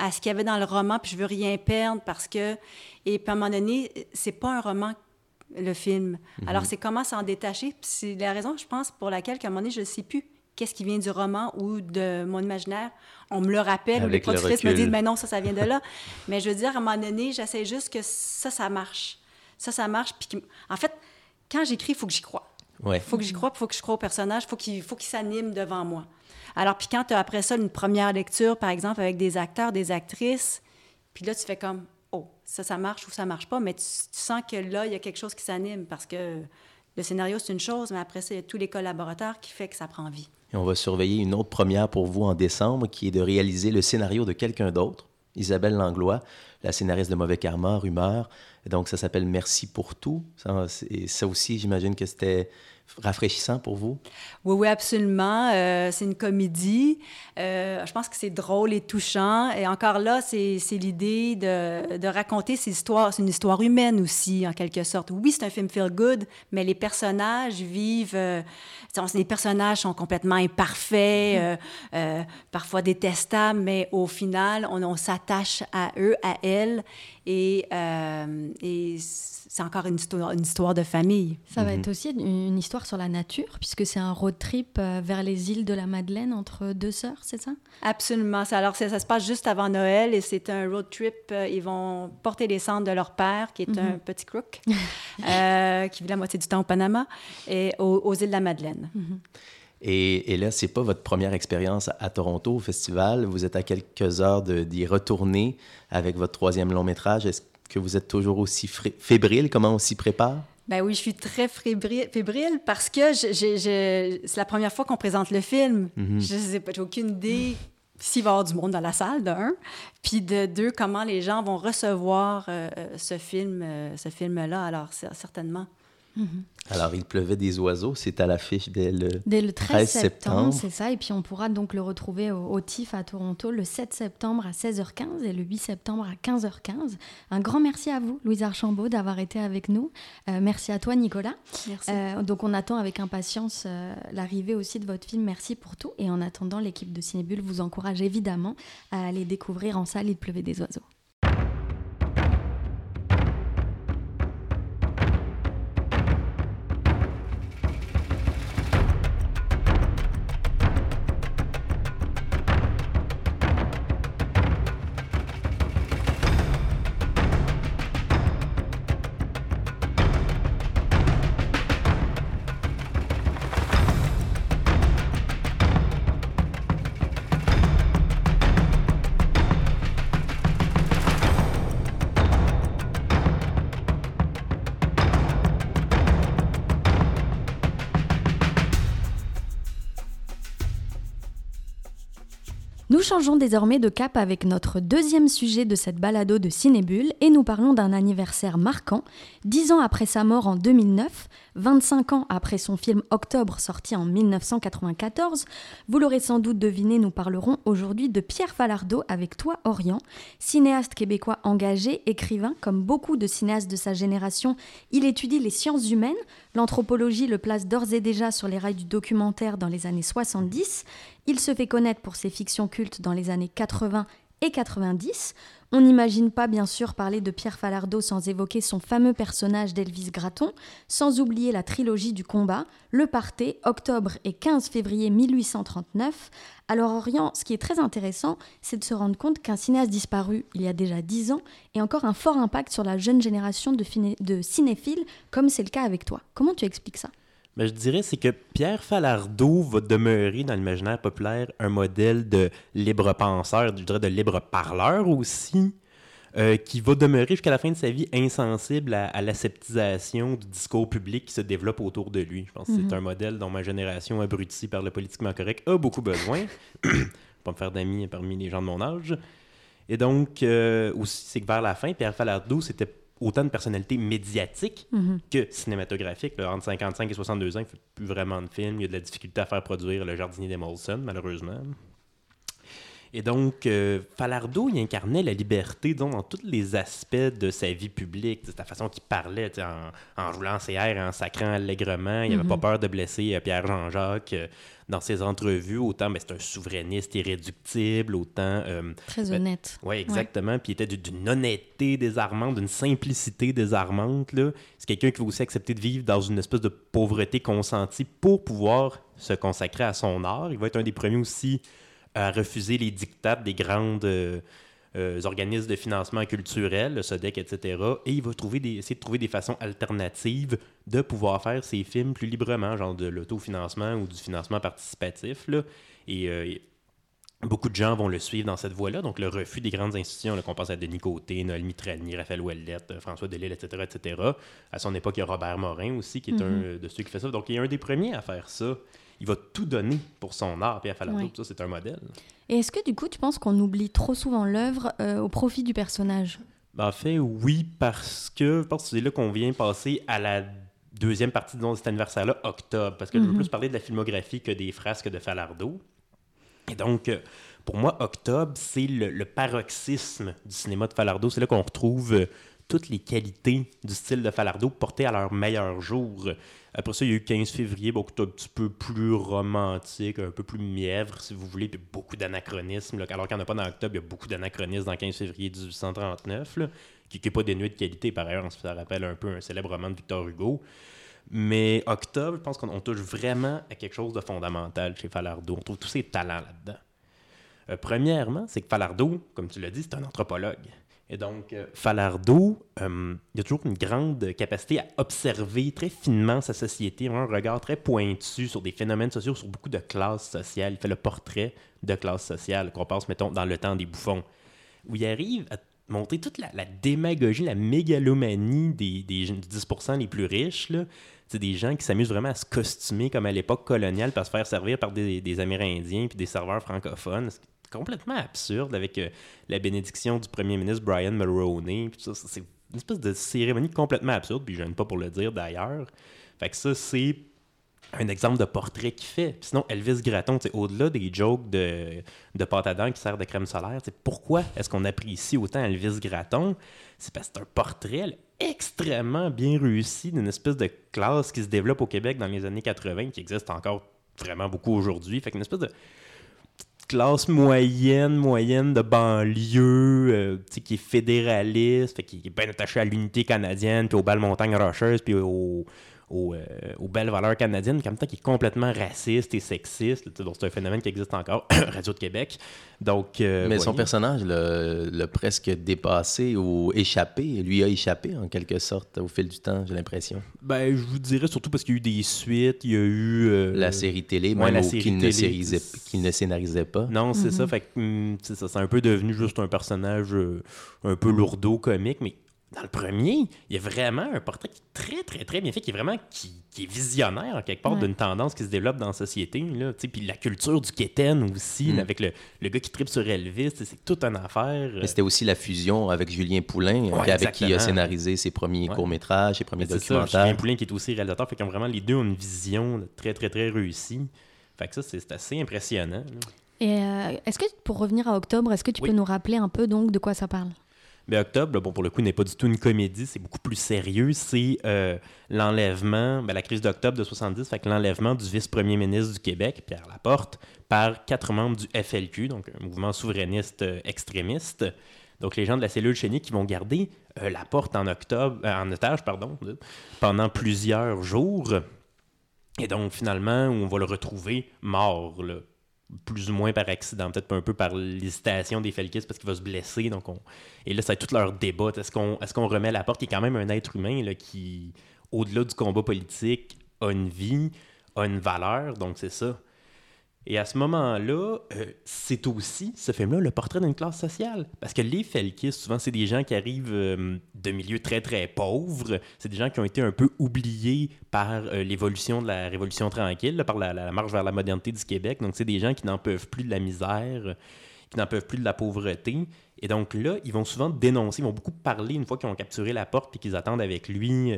à ce qu'il y avait dans le roman puis je veux rien perdre parce que... Et puis à un moment donné, c'est pas un roman le film. Alors, c'est comment s'en détacher? C'est la raison, je pense, pour laquelle, qu'à un moment donné, je ne sais plus qu'est-ce qui vient du roman ou de mon imaginaire. On me le rappelle, ou les Avec le productrices me disent, mais non, ça, ça vient de là. Mais je veux dire, à un moment donné, j'essaie juste que ça, ça marche. Ça, ça marche. Puis, en fait, quand j'écris, il faut que j'y croie. Ouais. Il faut que j'y croie, il faut que je croie au personnage, il faut qu'il faut qu'il s'anime devant moi. Alors, puis quand tu as après ça une première lecture, par exemple, avec des acteurs, des actrices, puis là, tu fais comme, oh, ça, ça marche ou ça marche pas, mais tu, tu sens que là, il y a quelque chose qui s'anime parce que le scénario, c'est une chose, mais après ça, il y a tous les collaborateurs qui fait que ça prend vie. Et on va surveiller une autre première pour vous en décembre, qui est de réaliser le scénario de quelqu'un d'autre, Isabelle Langlois, la scénariste de Mauvais Karma, Rumeur. Et donc, ça s'appelle Merci pour tout. C'est- ça aussi, j'imagine que c'était rafraîchissant pour vous? Oui, oui, absolument. Euh, c'est une comédie. Euh, je pense que c'est drôle et touchant. Et encore là, c'est c'est l'idée de, de raconter ces histoires. C'est une histoire humaine aussi, en quelque sorte. Oui, c'est un film feel good, mais les personnages vivent. euh, les personnages sont complètement imparfaits, euh, euh, parfois détestables, mais au final, on, on s'attache à eux, à elles. Et, euh, et c'est encore une histoire, une histoire de famille. Ça va être aussi une, une histoire sur la nature, puisque c'est un road trip euh, vers les îles de la Madeleine entre deux sœurs, c'est ça? Absolument. Alors, ça, ça se passe juste avant Noël et c'est un road trip. Euh, Ils vont porter les cendres de leur père, qui est un petit crook, euh, qui vit la moitié du temps au Panama, et aux, aux îles de la Madeleine. Et, et là, c'est pas votre première expérience à Toronto au festival. Vous êtes à quelques heures de- d'y retourner avec votre troisième long métrage. Est-ce que vous êtes toujours aussi fébrile? Comment on s'y prépare? Ben oui, je suis très fébrile, parce que c'est la première fois qu'on présente le film. Je sais pas, j'ai aucune idée s'il va y avoir du monde dans la salle, d'un, puis de deux, comment les gens vont recevoir euh, ce film, euh, ce film-là. Alors, certainement. Alors, il pleuvait des oiseaux. C'est à l'affiche dès le... Dès le 13, 13 septembre, septembre. c'est ça. Et puis on pourra donc le retrouver au, au TIFF à Toronto le 7 septembre à 16h15 et le 8 septembre à 15h15. Un grand merci à vous, Louise Archambault, d'avoir été avec nous. Euh, merci à toi, Nicolas. Merci. Euh, donc on attend avec impatience euh, l'arrivée aussi de votre film Merci pour tout. Et en attendant, l'équipe de Cinébule vous encourage évidemment à aller découvrir en salle Il pleuvait des oiseaux. Changeons désormais de cap avec notre deuxième sujet de cette balado de Cinébule et nous parlons d'un anniversaire marquant. Dix ans après sa mort en 2009, 25 ans après son film Octobre sorti en 1994, vous l'aurez sans doute deviné, nous parlerons aujourd'hui de Pierre Falardeau avec Toi Orient, cinéaste québécois engagé, écrivain, comme beaucoup de cinéastes de sa génération, il étudie les sciences humaines, l'anthropologie le place d'ores et déjà sur les rails du documentaire dans les années 70, il se fait connaître pour ses fictions cultes dans les années 80 et 90. On n'imagine pas bien sûr parler de Pierre Falardeau sans évoquer son fameux personnage d'Elvis Gratton, sans oublier la trilogie du combat, Le Parté, octobre et 15 février 1839. Alors Orient, ce qui est très intéressant, c'est de se rendre compte qu'un cinéaste disparu il y a déjà 10 ans ait encore un fort impact sur la jeune génération de cinéphiles, comme c'est le cas avec toi. Comment tu expliques ça? Ben, je dirais c'est que Pierre Falardeau va demeurer dans l'imaginaire populaire un modèle de libre penseur, je dirais de libre parleur aussi, euh, qui va demeurer jusqu'à la fin de sa vie insensible à, l'aseptisation du discours public qui se développe autour de lui. Je pense que c'est mhm. un modèle dont ma génération abrutie par le politiquement correct a beaucoup besoin. pas me faire d'amis parmi les gens de mon âge. Et donc, euh, aussi, c'est que vers la fin, Pierre Falardeau, c'était autant de personnalités médiatiques mhm. que cinématographiques. entre 55 et 62 ans, il ne fait plus vraiment de films. Il y a de la difficulté à faire produire Le Jardinier des Molson, malheureusement. Et donc, euh, Falardeau, il incarnait la liberté dans tous les aspects de sa vie publique. C'est la façon qu'il parlait, en, en, roulant ses airs, en sacrant allègrement. Il n'avait pas mhm. peur de blesser euh, Pierre Jean-Jacques euh, dans ses entrevues. Autant, mais ben, c'est un souverainiste irréductible, autant... Très ben, honnête. Oui, exactement. Puis il était d'une honnêteté désarmante, d'une simplicité désarmante. C'est quelqu'un qui va aussi accepter de vivre dans une espèce de pauvreté consentie pour pouvoir se consacrer à son art. Il va être un des premiers aussi à refuser les dictats des grandes euh, euh, organismes de financement culturel, le SODEC, etc. Et il va trouver des, essayer de trouver des façons alternatives de pouvoir faire ses films plus librement, genre de l'autofinancement ou du financement participatif. Là. Et, euh, beaucoup de gens vont le suivre dans cette voie-là. Donc, le refus des grandes institutions, qu'on pense à Denis Côté, Noël Mitrani, Raphaël Ouellette, François Delisle, etc., etc. À son époque, il y a Robert Morin aussi, qui est mm-hmm. un de ceux qui fait ça. Donc, il est un des premiers à faire ça il va tout donner pour son art. Pierre Falardeau, ça, c'est un modèle. Et est-ce que du coup, tu penses qu'on oublie trop souvent l'œuvre euh, au profit du personnage? Ben, En fait, oui, parce que je pense que c'est là qu'on vient passer à la deuxième partie de cet anniversaire-là, octobre, parce que je veux mhm. plus parler de la filmographie que des frasques de Falardeau. Et donc, euh, pour moi, octobre, c'est le, paroxysme du cinéma de Falardeau. C'est là qu'on retrouve euh, toutes les qualités du style de Falardeau portées à leur meilleur jour. Après ça, il y a eu 15 février, beaucoup un petit peu plus romantique, un peu plus mièvre, si vous voulez, puis beaucoup d'anachronismes. Alors qu'il n'y en a pas dans octobre, il y a beaucoup d'anachronismes dans 15 février 1839, qui n'est pas dénué de qualité par ailleurs. Ça rappelle un peu un célèbre roman de Victor Hugo. Mais octobre, je pense qu'on touche vraiment à quelque chose de fondamental chez Falardeau. On trouve tous ses talents là-dedans. Euh, premièrement, c'est que Falardeau, comme tu l'as dit, c'est un anthropologue. Et donc, euh, Falardeau, euh, il a toujours une grande capacité à observer très finement sa société, un regard très pointu sur des phénomènes sociaux, sur beaucoup de classes sociales. Il fait le portrait de classe sociale qu'on passe, mettons, dans le temps des bouffons, où il arrive à montrer toute la, démagogie, la mégalomanie des, des 10% les plus riches. C'est des gens qui s'amusent vraiment à se costumer comme à l'époque coloniale pour se faire servir par des, des Amérindiens puis des serveurs francophones complètement absurde avec euh, la bénédiction du premier ministre Brian Mulroney. C'est une espèce de cérémonie complètement absurde, puis je n'aime pas pour le dire d'ailleurs. Fait que ça, c'est un exemple de portrait qu'il fait. sinon, Elvis Gratton, au-delà des jokes de, de pâte à dents qui sert de crème solaire, pourquoi est-ce qu'on apprécie autant Elvis Gratton? C'est parce que c'est un portrait extrêmement bien réussi d'une espèce de classe qui se développe au Québec dans les années 80, qui existe encore vraiment beaucoup aujourd'hui. Fait qu'une espèce de classe moyenne, moyenne de banlieue, euh, qui est fédéraliste, qui est bien attaché à l'unité canadienne, puis aux belles montagnes rocheuses, puis aux, aux, euh, aux, belles valeurs canadiennes, en même temps qui est complètement raciste et sexiste. C'est un phénomène qui existe encore, Radio de Québec. Donc, euh, Mais son personnage l'a presque dépassé ou échappé. Lui a échappé en quelque sorte au fil du temps, j'ai l'impression. Ben, je vous dirais surtout parce qu'il y a eu des suites, il y a eu... Euh, la série télé, même qu'il ne, ne, scénarisait pas. Non, c'est ça. Mhm. Fait hum, c'est ça. C'est un peu devenu juste un personnage un peu lourdeau, comique, mais dans le premier, il y a vraiment un portrait qui est très, très, très bien fait, qui est vraiment qui, est visionnaire, en quelque part, d'une tendance qui se développe dans la société. Là, puis la culture du Keten aussi, mm. avec le, le, gars qui tripe sur Elvis, c'est toute une affaire. Mais c'était aussi la fusion avec Julien Poulain, avec qui il a scénarisé ses premiers courts-métrages, ses premiers documentaires. Ça, Julien Poulain qui est aussi réalisateur, fait qu'ils ont vraiment les deux ont une vision très, très, très réussie. Fait que ça, c'est assez impressionnant. Et euh, est-ce que, pour revenir à octobre, est-ce que tu peux nous rappeler un peu donc de quoi ça parle? Mais Octobre, bon, pour le coup, n'est pas du tout une comédie, c'est beaucoup plus sérieux. C'est euh, l'enlèvement, ben, la crise d'octobre de 70, fait que l'enlèvement du vice-premier ministre du Québec, Pierre Laporte, par quatre membres du FLQ, donc un mouvement souverainiste euh, extrémiste. Donc, les gens de la cellule chénique qui vont garder euh, Laporte en octobre, en otage, pardon, pendant plusieurs jours. Et donc, finalement, on va le retrouver mort, là, plus ou moins par accident, peut-être un peu par l'hésitation des Felkis parce qu'il va se blesser. Donc on... Et là, c'est tout leur débat. Est-ce qu'on est remet la porte, qui est quand même un être humain là, qui, au-delà du combat politique, a une vie, a une valeur, donc c'est ça. Et à ce moment-là, euh, c'est aussi, ce film-là, le portrait d'une classe sociale. Parce que les Felkis, souvent, c'est des gens qui arrivent euh, de milieux très, très pauvres. C'est des gens qui ont été un peu oubliés par euh, l'évolution de la Révolution tranquille, par la, marche vers la modernité du Québec. Donc, c'est des gens qui n'en peuvent plus de la misère, qui n'en peuvent plus de la pauvreté. Et donc là, ils vont souvent dénoncer, ils vont beaucoup parler une fois qu'ils ont capturé la porte puis qu'ils attendent avec lui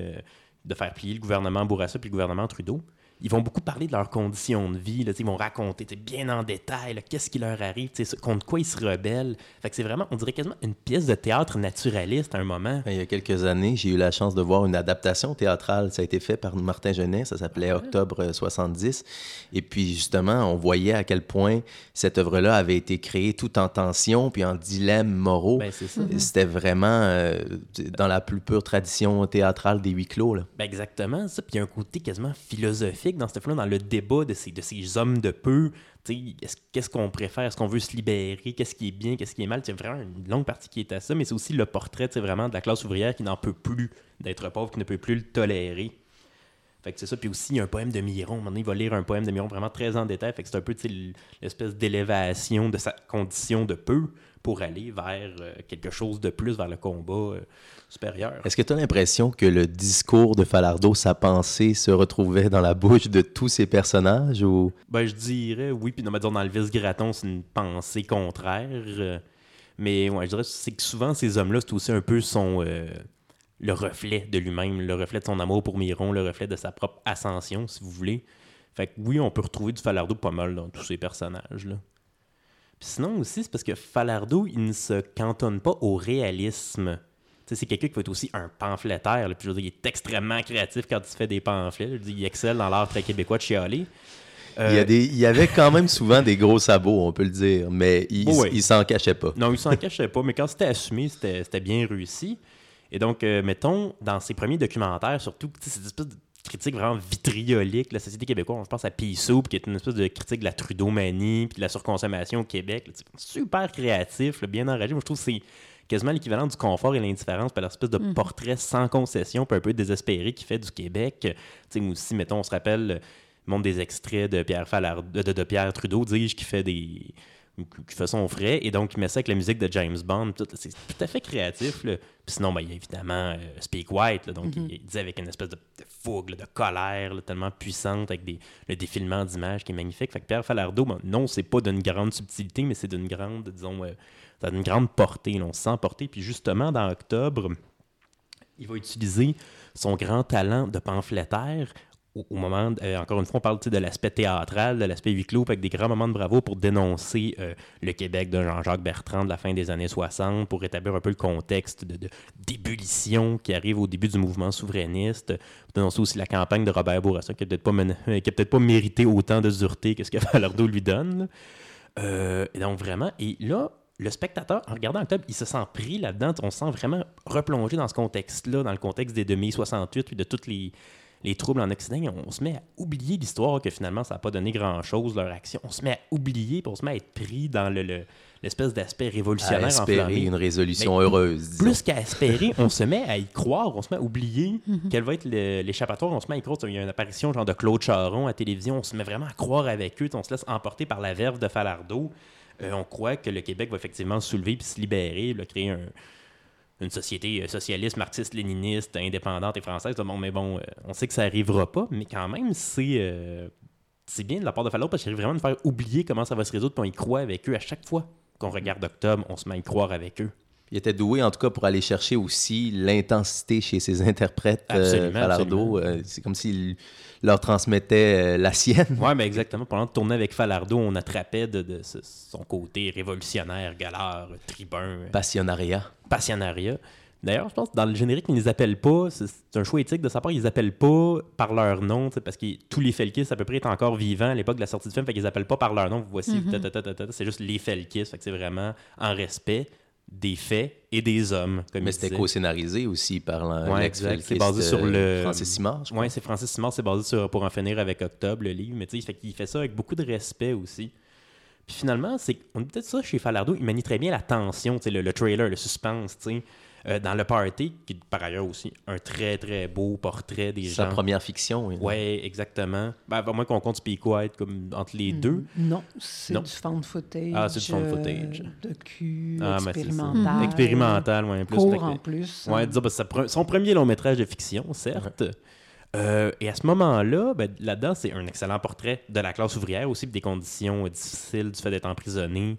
de faire plier le gouvernement Bourassa puis le gouvernement Trudeau ils vont beaucoup parler de leurs conditions de vie. Là, ils vont raconter bien en détail qu'est-ce qui leur arrive, contre quoi ils se rebellent. Fait que c'est vraiment, on dirait quasiment une pièce de théâtre naturaliste à un moment. Il y a quelques années, j'ai eu la chance de voir une adaptation théâtrale. Ça a été fait par Martin Genet, ça s'appelait ah Octobre 70. Et puis justement, on voyait à quel point cette œuvre-là avait été créée tout en tension puis en dilemme moraux. Ben, C'était vraiment euh, dans la plus pure tradition théâtrale des huis clos. Là. Ben, exactement, ça. Puis il y a un côté quasiment philosophique dans ce dans le débat de ces, de ces hommes de peu. Qu'est-ce qu'on préfère? Est-ce qu'on veut se libérer? Qu'est-ce qui est bien? Qu'est-ce qui est mal? C'est vraiment une longue partie qui est à ça, mais c'est aussi le portrait vraiment de la classe ouvrière qui n'en peut plus d'être pauvre, qui ne peut plus le tolérer. Fait que c'est ça. Puis aussi, il y a un poème de Miron. Maintenant, il va lire un poème de Miron vraiment très en détail. Fait que c'est un peu l'espèce d'élévation de sa condition de peu pour aller vers euh, quelque chose de plus, vers le combat euh, supérieur. Est-ce que tu as l'impression que le discours de Falardeau, sa pensée, se retrouvait dans la bouche de tous ces personnages ou... Ben, je dirais oui. Puis, dans le vice Graton, c'est une pensée contraire. Euh, mais ouais, je dirais c'est que souvent, ces hommes-là, c'est aussi un peu son le reflet de lui-même, le reflet de son amour pour Miron, le reflet de sa propre ascension, si vous voulez. Fait que oui, on peut retrouver du Falardeau pas mal dans tous ces personnages-là. Puis sinon aussi, c'est parce que Falardeau, il ne se cantonne pas au réalisme. c'est quelqu'un qui va être aussi un pamphlétaire. Puis je veux dire, il est extrêmement créatif quand il fait des pamphlets. Je il excelle dans l'art très québécois de chialer. Il, y a des, il y avait quand même souvent des gros sabots, on peut le dire, mais il, il s'en cachait pas. Non, il s'en cachait pas, mais quand c'était assumé, c'était bien réussi. Et donc, euh, mettons, dans ses premiers documentaires, surtout, c'est une espèce de critique vraiment vitriolique, la société québécoise. Je pense à Pea Soup, qui est une espèce de critique de la Trudeau-manie, puis de la surconsommation au Québec. super créatif, bien enragé. Moi, je trouve que c'est quasiment l'équivalent du confort et l'indifférence, puis l'espèce de mm. portrait sans concession, puis un peu désespéré qui fait du Québec. Tu sais, aussi, mettons, on se rappelle, montre des extraits de Pierre, Fallard, de, de Pierre Trudeau, dis-je, qui fait des qui fait son frais, et donc il met ça avec la musique de James Bond. C'est tout à fait créatif. Là. Puis sinon, ben, il y a évidemment euh, Speak White, donc mm-hmm. il, dit avec une espèce de, fougue, de colère tellement puissante, avec des, le défilement d'images qui est magnifique. Fait que Pierre Falardeau, ben, non, c'est pas d'une grande subtilité, mais c'est d'une grande, disons, euh, d'une grande portée. on se sent porté. Puis justement, dans octobre, il va utiliser son grand talent de pamphlétaire au, moment, euh, encore une fois, on parle de l'aspect théâtral, de l'aspect huis clos, avec des grands moments de bravo pour dénoncer euh, le Québec de Jean-Jacques Bertrand de la fin des années 60, pour établir un peu le contexte de, d'ébullition qui arrive au début du mouvement souverainiste, pour dénoncer aussi la campagne de Robert Bourassa, qui n'a peut-être, peut pas mérité autant de dureté que ce que Falardeau lui donne. Euh, donc, vraiment, et là, le spectateur, en regardant Octobre, il se sent pris là-dedans. On se sent vraiment replongé dans ce contexte-là, dans le contexte des demi 68, puis de toutes les, les troubles en Occident, on, se met à oublier l'histoire que finalement ça n'a pas donné grand-chose, leur action. On se met à oublier, puis on se met à être pris dans le, l'espèce d'aspect révolutionnaire. À espérer une résolution heureuse. Plus qu'à espérer, on se met à y croire, on se met à oublier mhm. quel va être l'échappatoire, on se met à y croire. Il y a une apparition genre de Claude Charon à télévision, on se met vraiment à croire avec eux, on se laisse emporter par la verve de Falardeau. Euh, on croit que le Québec va effectivement se soulever puis se libérer, créer un, une société euh, socialiste, marxiste, léniniste, indépendante et française. Bon, mais bon, euh, on sait que ça n'arrivera pas, mais quand même, c'est euh, c'est bien de la part de Fallot parce qu'il arrive vraiment de faire oublier comment ça va se résoudre, puis on y croit avec eux à chaque fois qu'on regarde Octobre, on se met à y croire avec eux. Il était doué, en tout cas, pour aller chercher aussi l'intensité chez ses interprètes. Falardeau, c'est comme s'il leur transmettait la sienne. Oui, mais exactement. Pendant de tourner avec Falardeau, on attrapait de, son côté révolutionnaire, galère, tribun. Passionnariat. Passionnariat. D'ailleurs, je pense que dans le générique, ils ne les appellent pas. C'est un choix éthique de sa part. Ils les appellent pas par leur nom, parce que tous les Felkis, à peu près, étaient encore vivants à l'époque de la sortie du film. Fait qu'ils les appellent pas par leur nom. Voici, mm-hmm. c'est juste les Felkis. Fait que c'est vraiment en respect des faits et des hommes. Mais c'était co-scénarisé aussi par ouais, exact. C'est basé sur le. Francis Simard. Oui, c'est Francis Simard. C'est basé sur Pour en finir avec Octobre, le livre. Mais tu sais, il fait ça avec beaucoup de respect aussi. Puis finalement, c'est on dit peut-être ça chez Falardeau, il manie très bien la tension, le, le trailer, le suspense, tu sais. Euh, dans Le Party, qui est par ailleurs aussi un très très beau portrait des gens. Sa première fiction, oui. Oui, exactement. Ben, à moins qu'on compte Speak White comme entre les deux. Non, c'est du found footage. Ah, c'est du found footage. euh, de cul, Ah, expérimental. Expérimental, ouais, plus. Court en plus. Ouais, hein. disons, parce que c'est son premier long métrage de fiction, certes. Euh, et à ce moment-là, ben, là-dedans, c'est un excellent portrait de la classe ouvrière aussi, des conditions euh, difficiles du fait d'être emprisonné.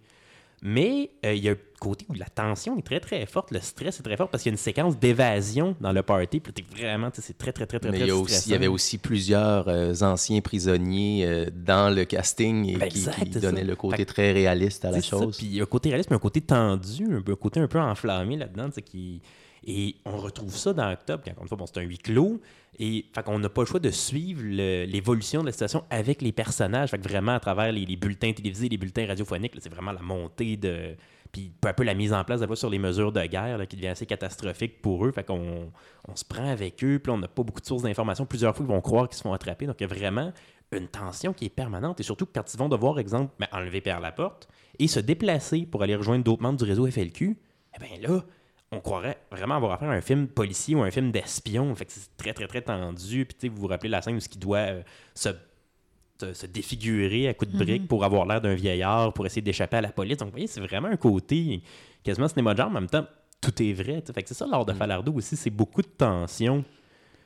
Mais euh, il y a un côté où la tension est très très forte, le stress est très fort parce qu'il y a une séquence d'évasion dans le party. Puis t'es vraiment, c'est très très très très Mais très il y, a aussi, il y avait aussi plusieurs euh, anciens prisonniers euh, dans le casting et Ben, qui, exact, qui c'est donnaient ça. le côté Fait- très réaliste à la ça, chose. Puis il y a un côté réaliste, mais un côté tendu, un, côté un peu enflammé là-dedans. Qui... Et on retrouve ça dans Octobre, encore une fois, bon, c'est un huis clos. Et fait qu'on n'a pas le choix de suivre l'évolution de la situation avec les personnages. Fait que vraiment, à travers les, bulletins télévisés, les bulletins radiophoniques, c'est vraiment la montée de. Puis peu à peu la mise en place de la voix sur les mesures de guerre qui devient assez catastrophique pour eux. Fait qu'on on se prend avec eux, puis on n'a pas beaucoup de sources d'informations. Plusieurs fois, ils vont croire qu'ils se font attraper. Donc il y a vraiment une tension qui est permanente. Et surtout quand ils vont devoir, exemple, ben, enlever Pierre Laporte et se déplacer pour aller rejoindre d'autres membres du réseau FLQ, eh bien là, on croirait vraiment avoir affaire à un film policier ou un film d'espion. Fait que c'est très, très, très tendu. Puis, tu sais, vous vous rappelez la scène où ce qui doit euh, se, se, se défigurer à coups de briques pour avoir l'air d'un vieillard, pour essayer d'échapper à la police. Donc, vous voyez, c'est vraiment un côté quasiment cinéma de genre, mais en même temps, tout est vrai. Fait que c'est ça, l'art de Falardo aussi, c'est beaucoup de tension.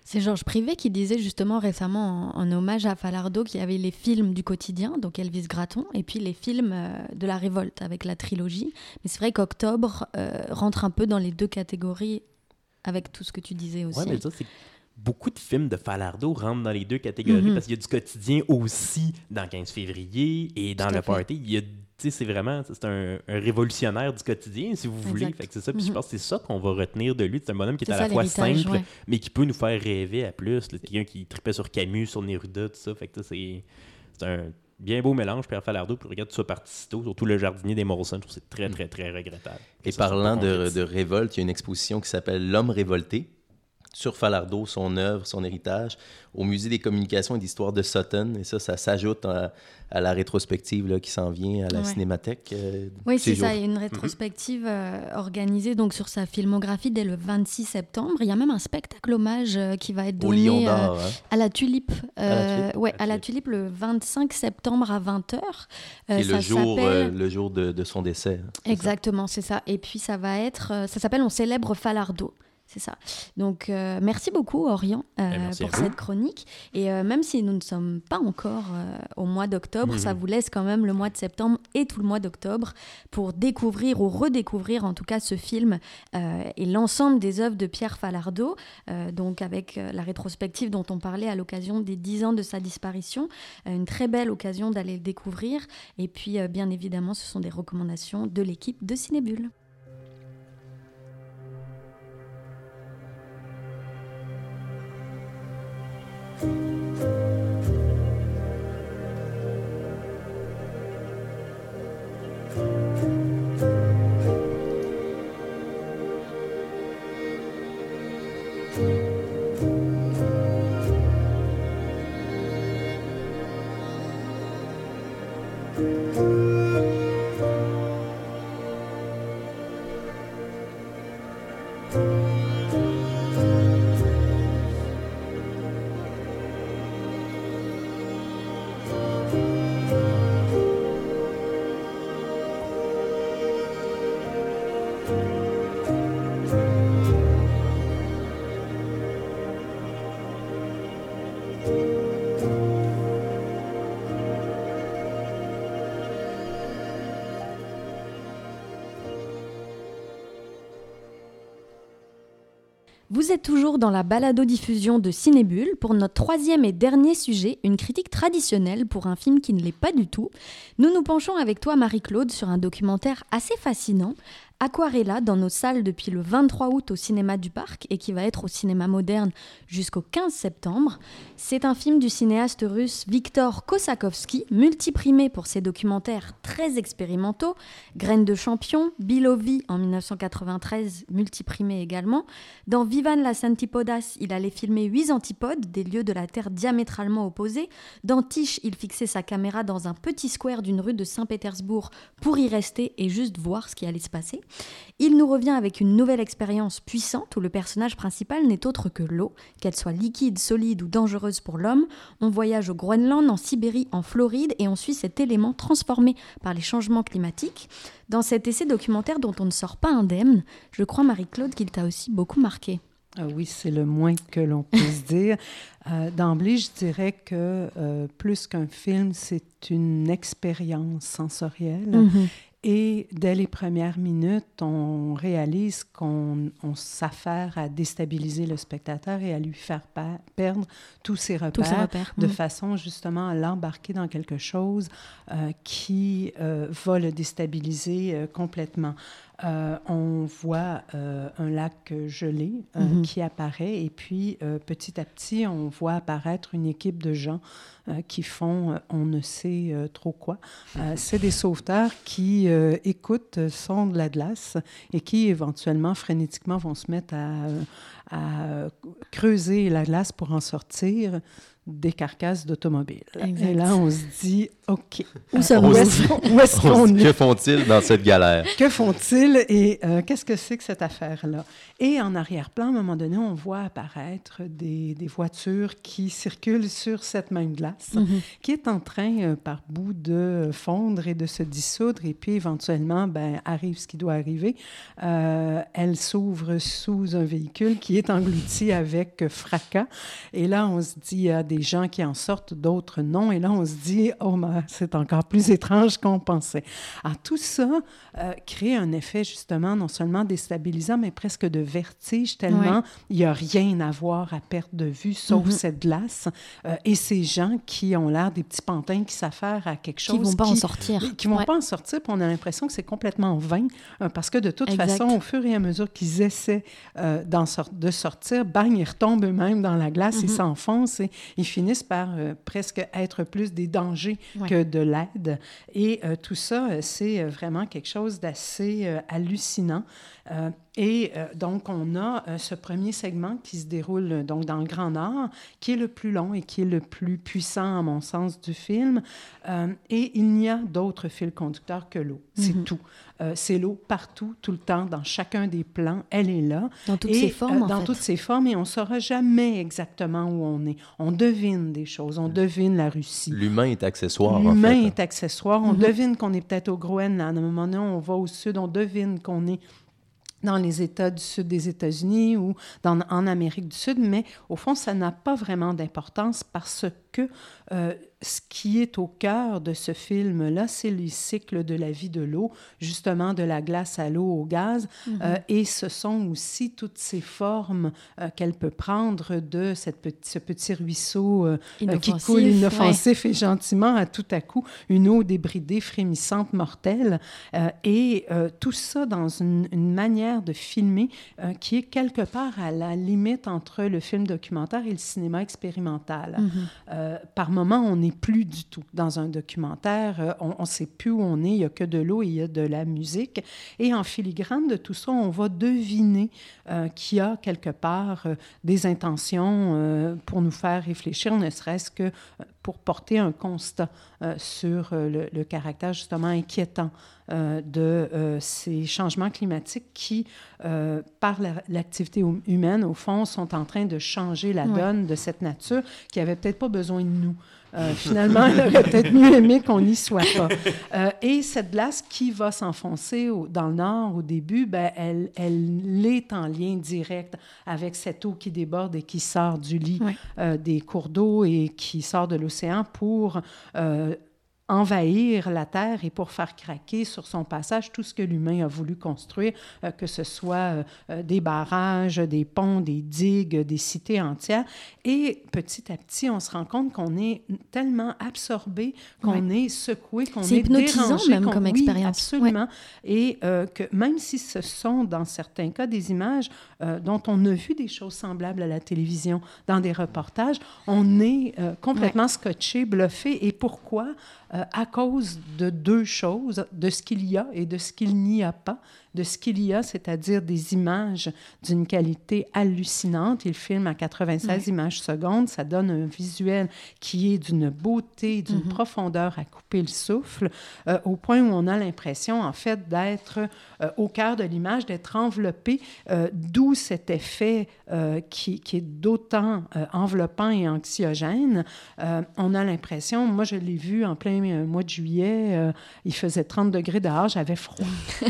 C'est Georges Privé qui disait justement récemment en, en hommage à Falardo qu'il y avait les films du quotidien, donc Elvis Gratton, et puis les films euh, de la révolte avec la trilogie. Mais c'est vrai qu'Octobre euh, rentre un peu dans les deux catégories avec tout ce que tu disais aussi. Ouais, mais ça, c'est beaucoup de films de Falardo rentrent dans les deux catégories Mhm. parce qu'il y a du quotidien aussi dans 15 février et dans le fait. party. Il y a, tu sais, c'est vraiment, c'est un, un révolutionnaire du quotidien, si vous voulez. Fait que c'est ça. Puis je Mhm. pense que c'est ça qu'on va retenir de lui. C'est un bonhomme qui est à ça, la fois simple, ouais. mais qui peut nous faire rêver à plus. Quelqu'un qui tripait sur Camus, sur Neruda, tout ça. Fait que ça, c'est c'est un bien beau mélange, Pierre Falardo. Puis regarde tout ça parti sitôt, surtout le jardinier des Morrison. Je trouve que c'est très, très, très regrettable. Et Ça, parlant de révolte, il y a une exposition qui s'appelle L'homme révolté sur Falardeau, son œuvre, son héritage, au Musée des communications et d'histoire de Sutton. Et ça, ça s'ajoute à, à la rétrospective là, qui s'en vient à la Ouais. Cinémathèque. euh, Oui, ces c'est ça. jours. Il y a une rétrospective euh, organisée donc sur sa filmographie dès le 26 septembre. Il y a même un spectacle hommage euh, qui va être Au donné Lion euh, hein. à la Tulipe. la Tulipe ouais, À la Tulipe le 25 septembre à 20h. Qui est le jour, euh, le jour de, de son décès. hein? Exactement, c'est ça. Et puis ça va être, euh, ça s'appelle On célèbre Falardo. C'est ça. Donc, euh, merci beaucoup, Orient, euh, Eh, merci pour cette chronique. Et euh, même si nous ne sommes pas encore au mois d'octobre, ça vous laisse quand même le mois de septembre et tout le mois d'octobre pour découvrir ou redécouvrir en tout cas ce film et l'ensemble des œuvres de Pierre Falardeau, donc avec la rétrospective dont on parlait à l'occasion des 10 ans de sa disparition. Une très belle occasion d'aller le découvrir. Et puis, bien évidemment, ce sont des recommandations de l'équipe de Cinébule. Vous êtes toujours dans la balado-diffusion de Cinébule pour notre troisième et dernier sujet, une critique traditionnelle pour un film qui ne l'est pas du tout. Nous nous penchons avec toi, Marie-Claude, sur un documentaire assez fascinant, Aquarella, dans nos salles depuis le 23 août au cinéma du Parc et qui va être au cinéma moderne jusqu'au 15 septembre. C'est un film du cinéaste russe Viktor Kosakovsky, multiprimé pour ses documentaires très expérimentaux, Graines de champion, Bilovi en 1993, multiprimé également. Dans Vivan las Antipodas, il allait filmer huit antipodes, des lieux de la Terre diamétralement opposés. Dans Tiche, il fixait sa caméra dans un petit square d'une rue de Saint-Pétersbourg pour y rester et juste voir ce qui allait se passer. Il nous revient avec une nouvelle expérience puissante où le personnage principal n'est autre que l'eau, qu'elle soit liquide, solide ou dangereuse pour l'homme. On voyage au Groenland, en Sibérie, en Floride et on suit cet élément transformé par les changements climatiques. Dans cet essai documentaire dont on ne sort pas indemne, je crois, Marie-Claude, qu'il t'a aussi beaucoup marqué. Ah oui, c'est le moins que l'on puisse dire. Euh, D'emblée, je dirais que euh, plus qu'un film, c'est une expérience sensorielle. Mm -hmm. Et dès les premières minutes, on réalise qu'on s'affaire à déstabiliser le spectateur et à lui faire perdre tous ses repères, tous ses repères. de Mmh. façon justement à l'embarquer dans quelque chose euh, qui euh, va le déstabiliser euh, complètement. Euh, on voit euh, un lac gelé euh, Mhm. qui apparaît et puis petit à petit, on voit apparaître une équipe de gens qui font on ne sait trop quoi. C'est des sauveteurs qui écoutent le son de la glace et qui éventuellement frénétiquement vont se mettre à, à creuser la glace pour en sortir des carcasses d'automobiles. Et là, on se dit, OK, Où est-ce qu'on où est-ce On qu'on se dit, est? que font-ils dans cette galère? Que font-ils? Et euh, qu'est-ce que c'est que cette affaire-là? Et en arrière-plan, à un moment donné, on voit apparaître des, des voitures qui circulent sur cette même glace, Mhm. qui est en train, euh, par bout, de fondre et de se dissoudre. Et puis, éventuellement, ben, arrive ce qui doit arriver. Euh, elle s'ouvre sous un véhicule qui est englouti avec fracas. Et là, on se dit, il y a des gens qui en sortent, d'autres non. Et là, on se dit, oh, ben, c'est encore plus étrange qu'on pensait. Alors, tout ça euh, crée un effet, justement, non seulement déstabilisant, mais presque de vertige, tellement Ouais. il n'y a rien à voir à perte de vue, sauf Mhm. cette glace. Euh, et ces gens qui ont l'air des petits pantins qui s'affairent à quelque chose Qui vont pas en sortir. qui vont Ouais. pas en sortir, puis on a l'impression que c'est complètement vain, euh, parce que de toute Exact. façon, au fur et à mesure qu'ils essaient euh, d'en sor- de sortir, bang, ils retombent eux-mêmes dans la glace, ils Mhm. s'enfoncent et ils finissent par euh, presque être plus des dangers Ouais. que de l'aide. Et euh, tout ça, euh, c'est vraiment quelque chose d'assez hallucinant. Euh, et euh, donc, on a euh, ce premier segment qui se déroule donc dans le Grand Nord, qui est le plus long et qui est le plus puissant, à mon sens, du film. Euh, et il n'y a d'autre fil conducteur que l'eau. C'est Mhm. tout. Euh, c'est l'eau partout, tout le temps, dans chacun des plans. Elle est là. Dans toutes Et, ses formes, euh, en dans fait. toutes ses formes, et on ne saura jamais exactement où on est. On devine des choses. On devine la Russie. L'humain est accessoire, en L'humain fait. est accessoire. On Mhm. devine qu'on est peut-être au Groenland. À un moment donné, on va au sud, on devine qu'on est dans les États du sud des États-Unis ou en Amérique du Sud, mais au fond, ça n'a pas vraiment d'importance parce que euh, ce qui est au cœur de ce film-là, c'est les cycles de la vie de l'eau, justement de la glace à l'eau au gaz, euh, et ce sont aussi toutes ces formes euh, qu'elle peut prendre de cette petit, ce petit ruisseau qui Inoffensif, coule ouais. inoffensif et gentiment à tout à coup une eau débridée, frémissante, mortelle. Et tout ça dans une, une manière de filmer qui est quelque part à la limite entre le film documentaire et le cinéma expérimental. Mhm. Euh, par moment, on n'est plus du tout dans un documentaire. Euh, on ne sait plus où on est. Il n'y a que de l'eau et il y a de la musique. Et en filigrane de tout ça, on va deviner euh, qu'il y a quelque part euh, des intentions pour nous faire réfléchir, ne serait-ce que pour porter un constat euh, sur euh, le, le caractère justement inquiétant euh, de ces changements climatiques qui, par la- l'activité hum- humaine, au fond, sont en train de changer la Ouais. donne de cette nature qui avait peut-être pas besoin de nous. Euh, finalement, elle aurait peut-être mieux aimé qu'on n'y soit pas. Euh, et cette glace qui va s'enfoncer dans le nord au début, ben, elle, elle est en lien direct avec cette eau qui déborde et qui sort du lit euh, des cours d'eau et qui sort de l'océan pour envahir la Terre et pour faire craquer sur son passage tout ce que l'humain a voulu construire, euh, que ce soit euh, euh, des barrages, des ponts, des digues, des cités entières. Et petit à petit, on se rend compte qu'on est tellement absorbé, qu'on est secoué, qu'on est hypnotisant dérangé, même comme oui, expérience. absolument. Et euh, que même si ce sont, dans certains cas, des images dont on a vu des choses semblables à la télévision, dans des reportages, on est complètement scotché, bluffé. Et pourquoi? Euh, à cause de deux choses, de ce qu'il y a et de ce qu'il n'y a pas de ce qu'il y a, c'est-à-dire des images d'une qualité hallucinante. Il filme à 96 images secondes. Ça donne un visuel qui est d'une beauté, d'une mm-hmm. profondeur à couper le souffle, euh, au point où on a l'impression, en fait, d'être euh, au cœur de l'image, d'être enveloppé, euh, d'où cet effet qui, qui, est d'autant enveloppant et anxiogène. on a l'impression, moi je l'ai vu en plein mois de juillet, il faisait 30 degrés dehors, j'avais froid.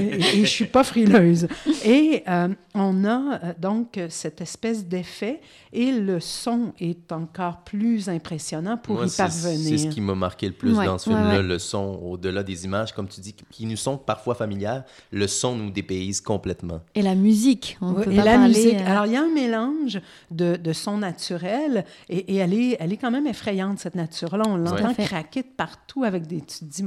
et, je ne suis pas frileuse. Et euh, on a euh, donc cette espèce d'effet et le son est encore plus impressionnant pour y parvenir. C'est ce qui m'a marqué le plus dans ce film-là, le son, au-delà des images, comme tu dis, qui nous sont parfois familières, le son nous dépayse complètement. Et la musique, on peut et la musique. Euh, Alors, il y a un mélange de, de son naturel et, et, elle, est, elle est quand même effrayante, cette nature-là. On l'entend craquer de partout avec des... Tu te dis,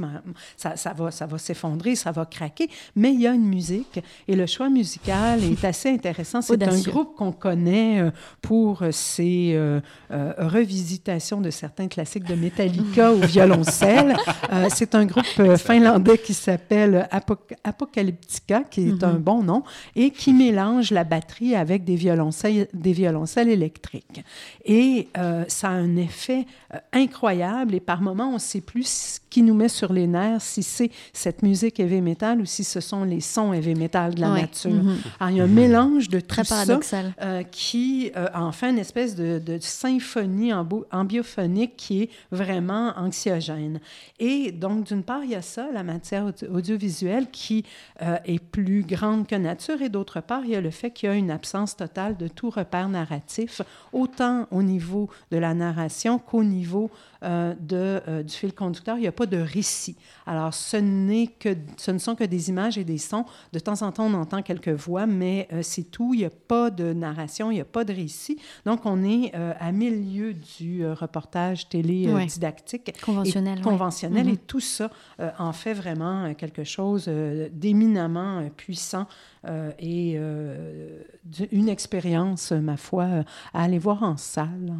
ça, ça va, ça va s'effondrer, ça va craquer, mais il y a une musique et le choix musical est assez intéressant. C'est un groupe qu'on connaît euh, pour ses euh, euh, revisitations de certains classiques de Metallica au violoncelle. C'est un groupe finlandais qui s'appelle Apocalyptica, qui est un mhm. bon nom, et qui mélange la batterie avec des violoncelles, des violoncelles électriques. Et ça a un effet incroyable et par moments, on ne sait plus ce qui nous met sur les nerfs, si c'est cette musique heavy metal ou si ce sont les sons heavy metal de la nature. Mhm. Alors, il y a un mélange de Très paradoxal. ça euh, qui euh, en fait une espèce de, de symphonie ambiophonique qui est vraiment anxiogène. Et donc, d'une part, il y a ça, la matière audiovisuelle qui euh, est plus grande que nature, et d'autre part, il y a le fait qu'il y a une absence totale de tout repère narratif, autant au niveau de la narration qu'au niveau euh, de, euh, du fil conducteur. Il n'y a pas de récit. Alors, ce, n'est que, ce ne sont que des images et des sons. De temps en temps, on entend quelques voix, mais euh, c'est tout. Il n'y a pas de narration, il n'y a pas de récit. Donc, on est à milieu du reportage télé didactique. Conventionnel. Et, conventionnel. Et mm-hmm. tout ça en fait vraiment quelque chose d'éminemment puissant et une expérience, ma foi, à aller voir en salle.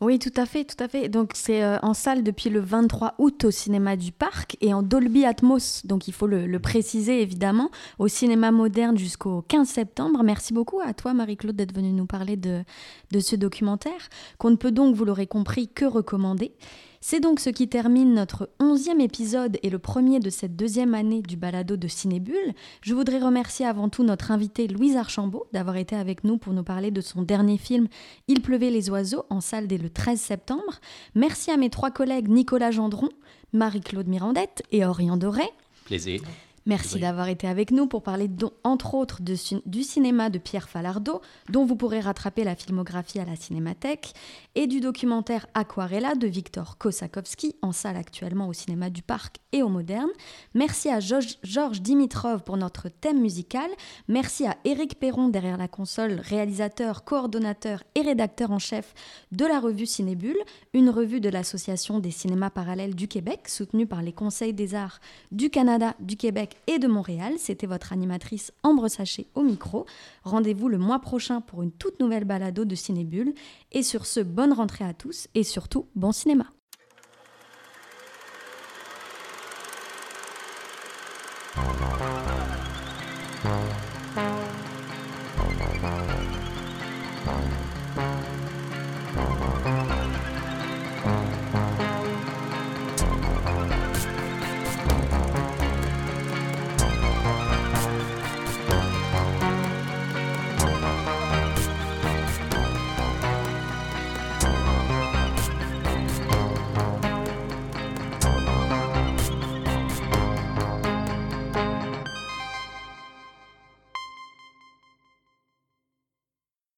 Oui, tout à fait, tout à fait. Donc c'est euh, en salle depuis le 23 août au cinéma du Parc et en Dolby Atmos, donc il faut le, préciser évidemment, au cinéma moderne jusqu'au 15 septembre. Merci beaucoup à toi Marie-Claude d'être venue nous parler de, de ce documentaire qu'on ne peut donc, vous l'aurez compris, que recommander. C'est donc ce qui termine notre onzième épisode et le premier de cette deuxième année du balado de Cinébule. Je voudrais remercier avant tout notre invitée Louise Archambault d'avoir été avec nous pour nous parler de son dernier film Il pleuvait les oiseaux en salle dès le 13 septembre. Merci à mes trois collègues Nicolas Gendron, Marie-Claude Mirandette et Orient Doré. Plaisir. Merci d'avoir été avec nous pour parler, entre autres, du cinéma de Pierre Falardeau, dont vous pourrez rattraper la filmographie à la Cinémathèque, et du documentaire Aquarella de Victor Kosakowski, en salle actuellement au cinéma du Parc et au Moderne. Merci à Georges Dimitrov pour notre thème musical. Merci à Éric Perron derrière la console, réalisateur, coordonnateur et rédacteur en chef de la revue Cinébule, une revue de l'Association des cinémas parallèles du Québec, soutenue par les Conseils des arts du Canada, du Québec et de Montréal. C'était votre animatrice Ambre Sachet au micro. Rendez-vous le mois prochain pour une toute nouvelle balado de Cinébule. Et sur ce, bonne rentrée à tous et surtout, bon cinéma.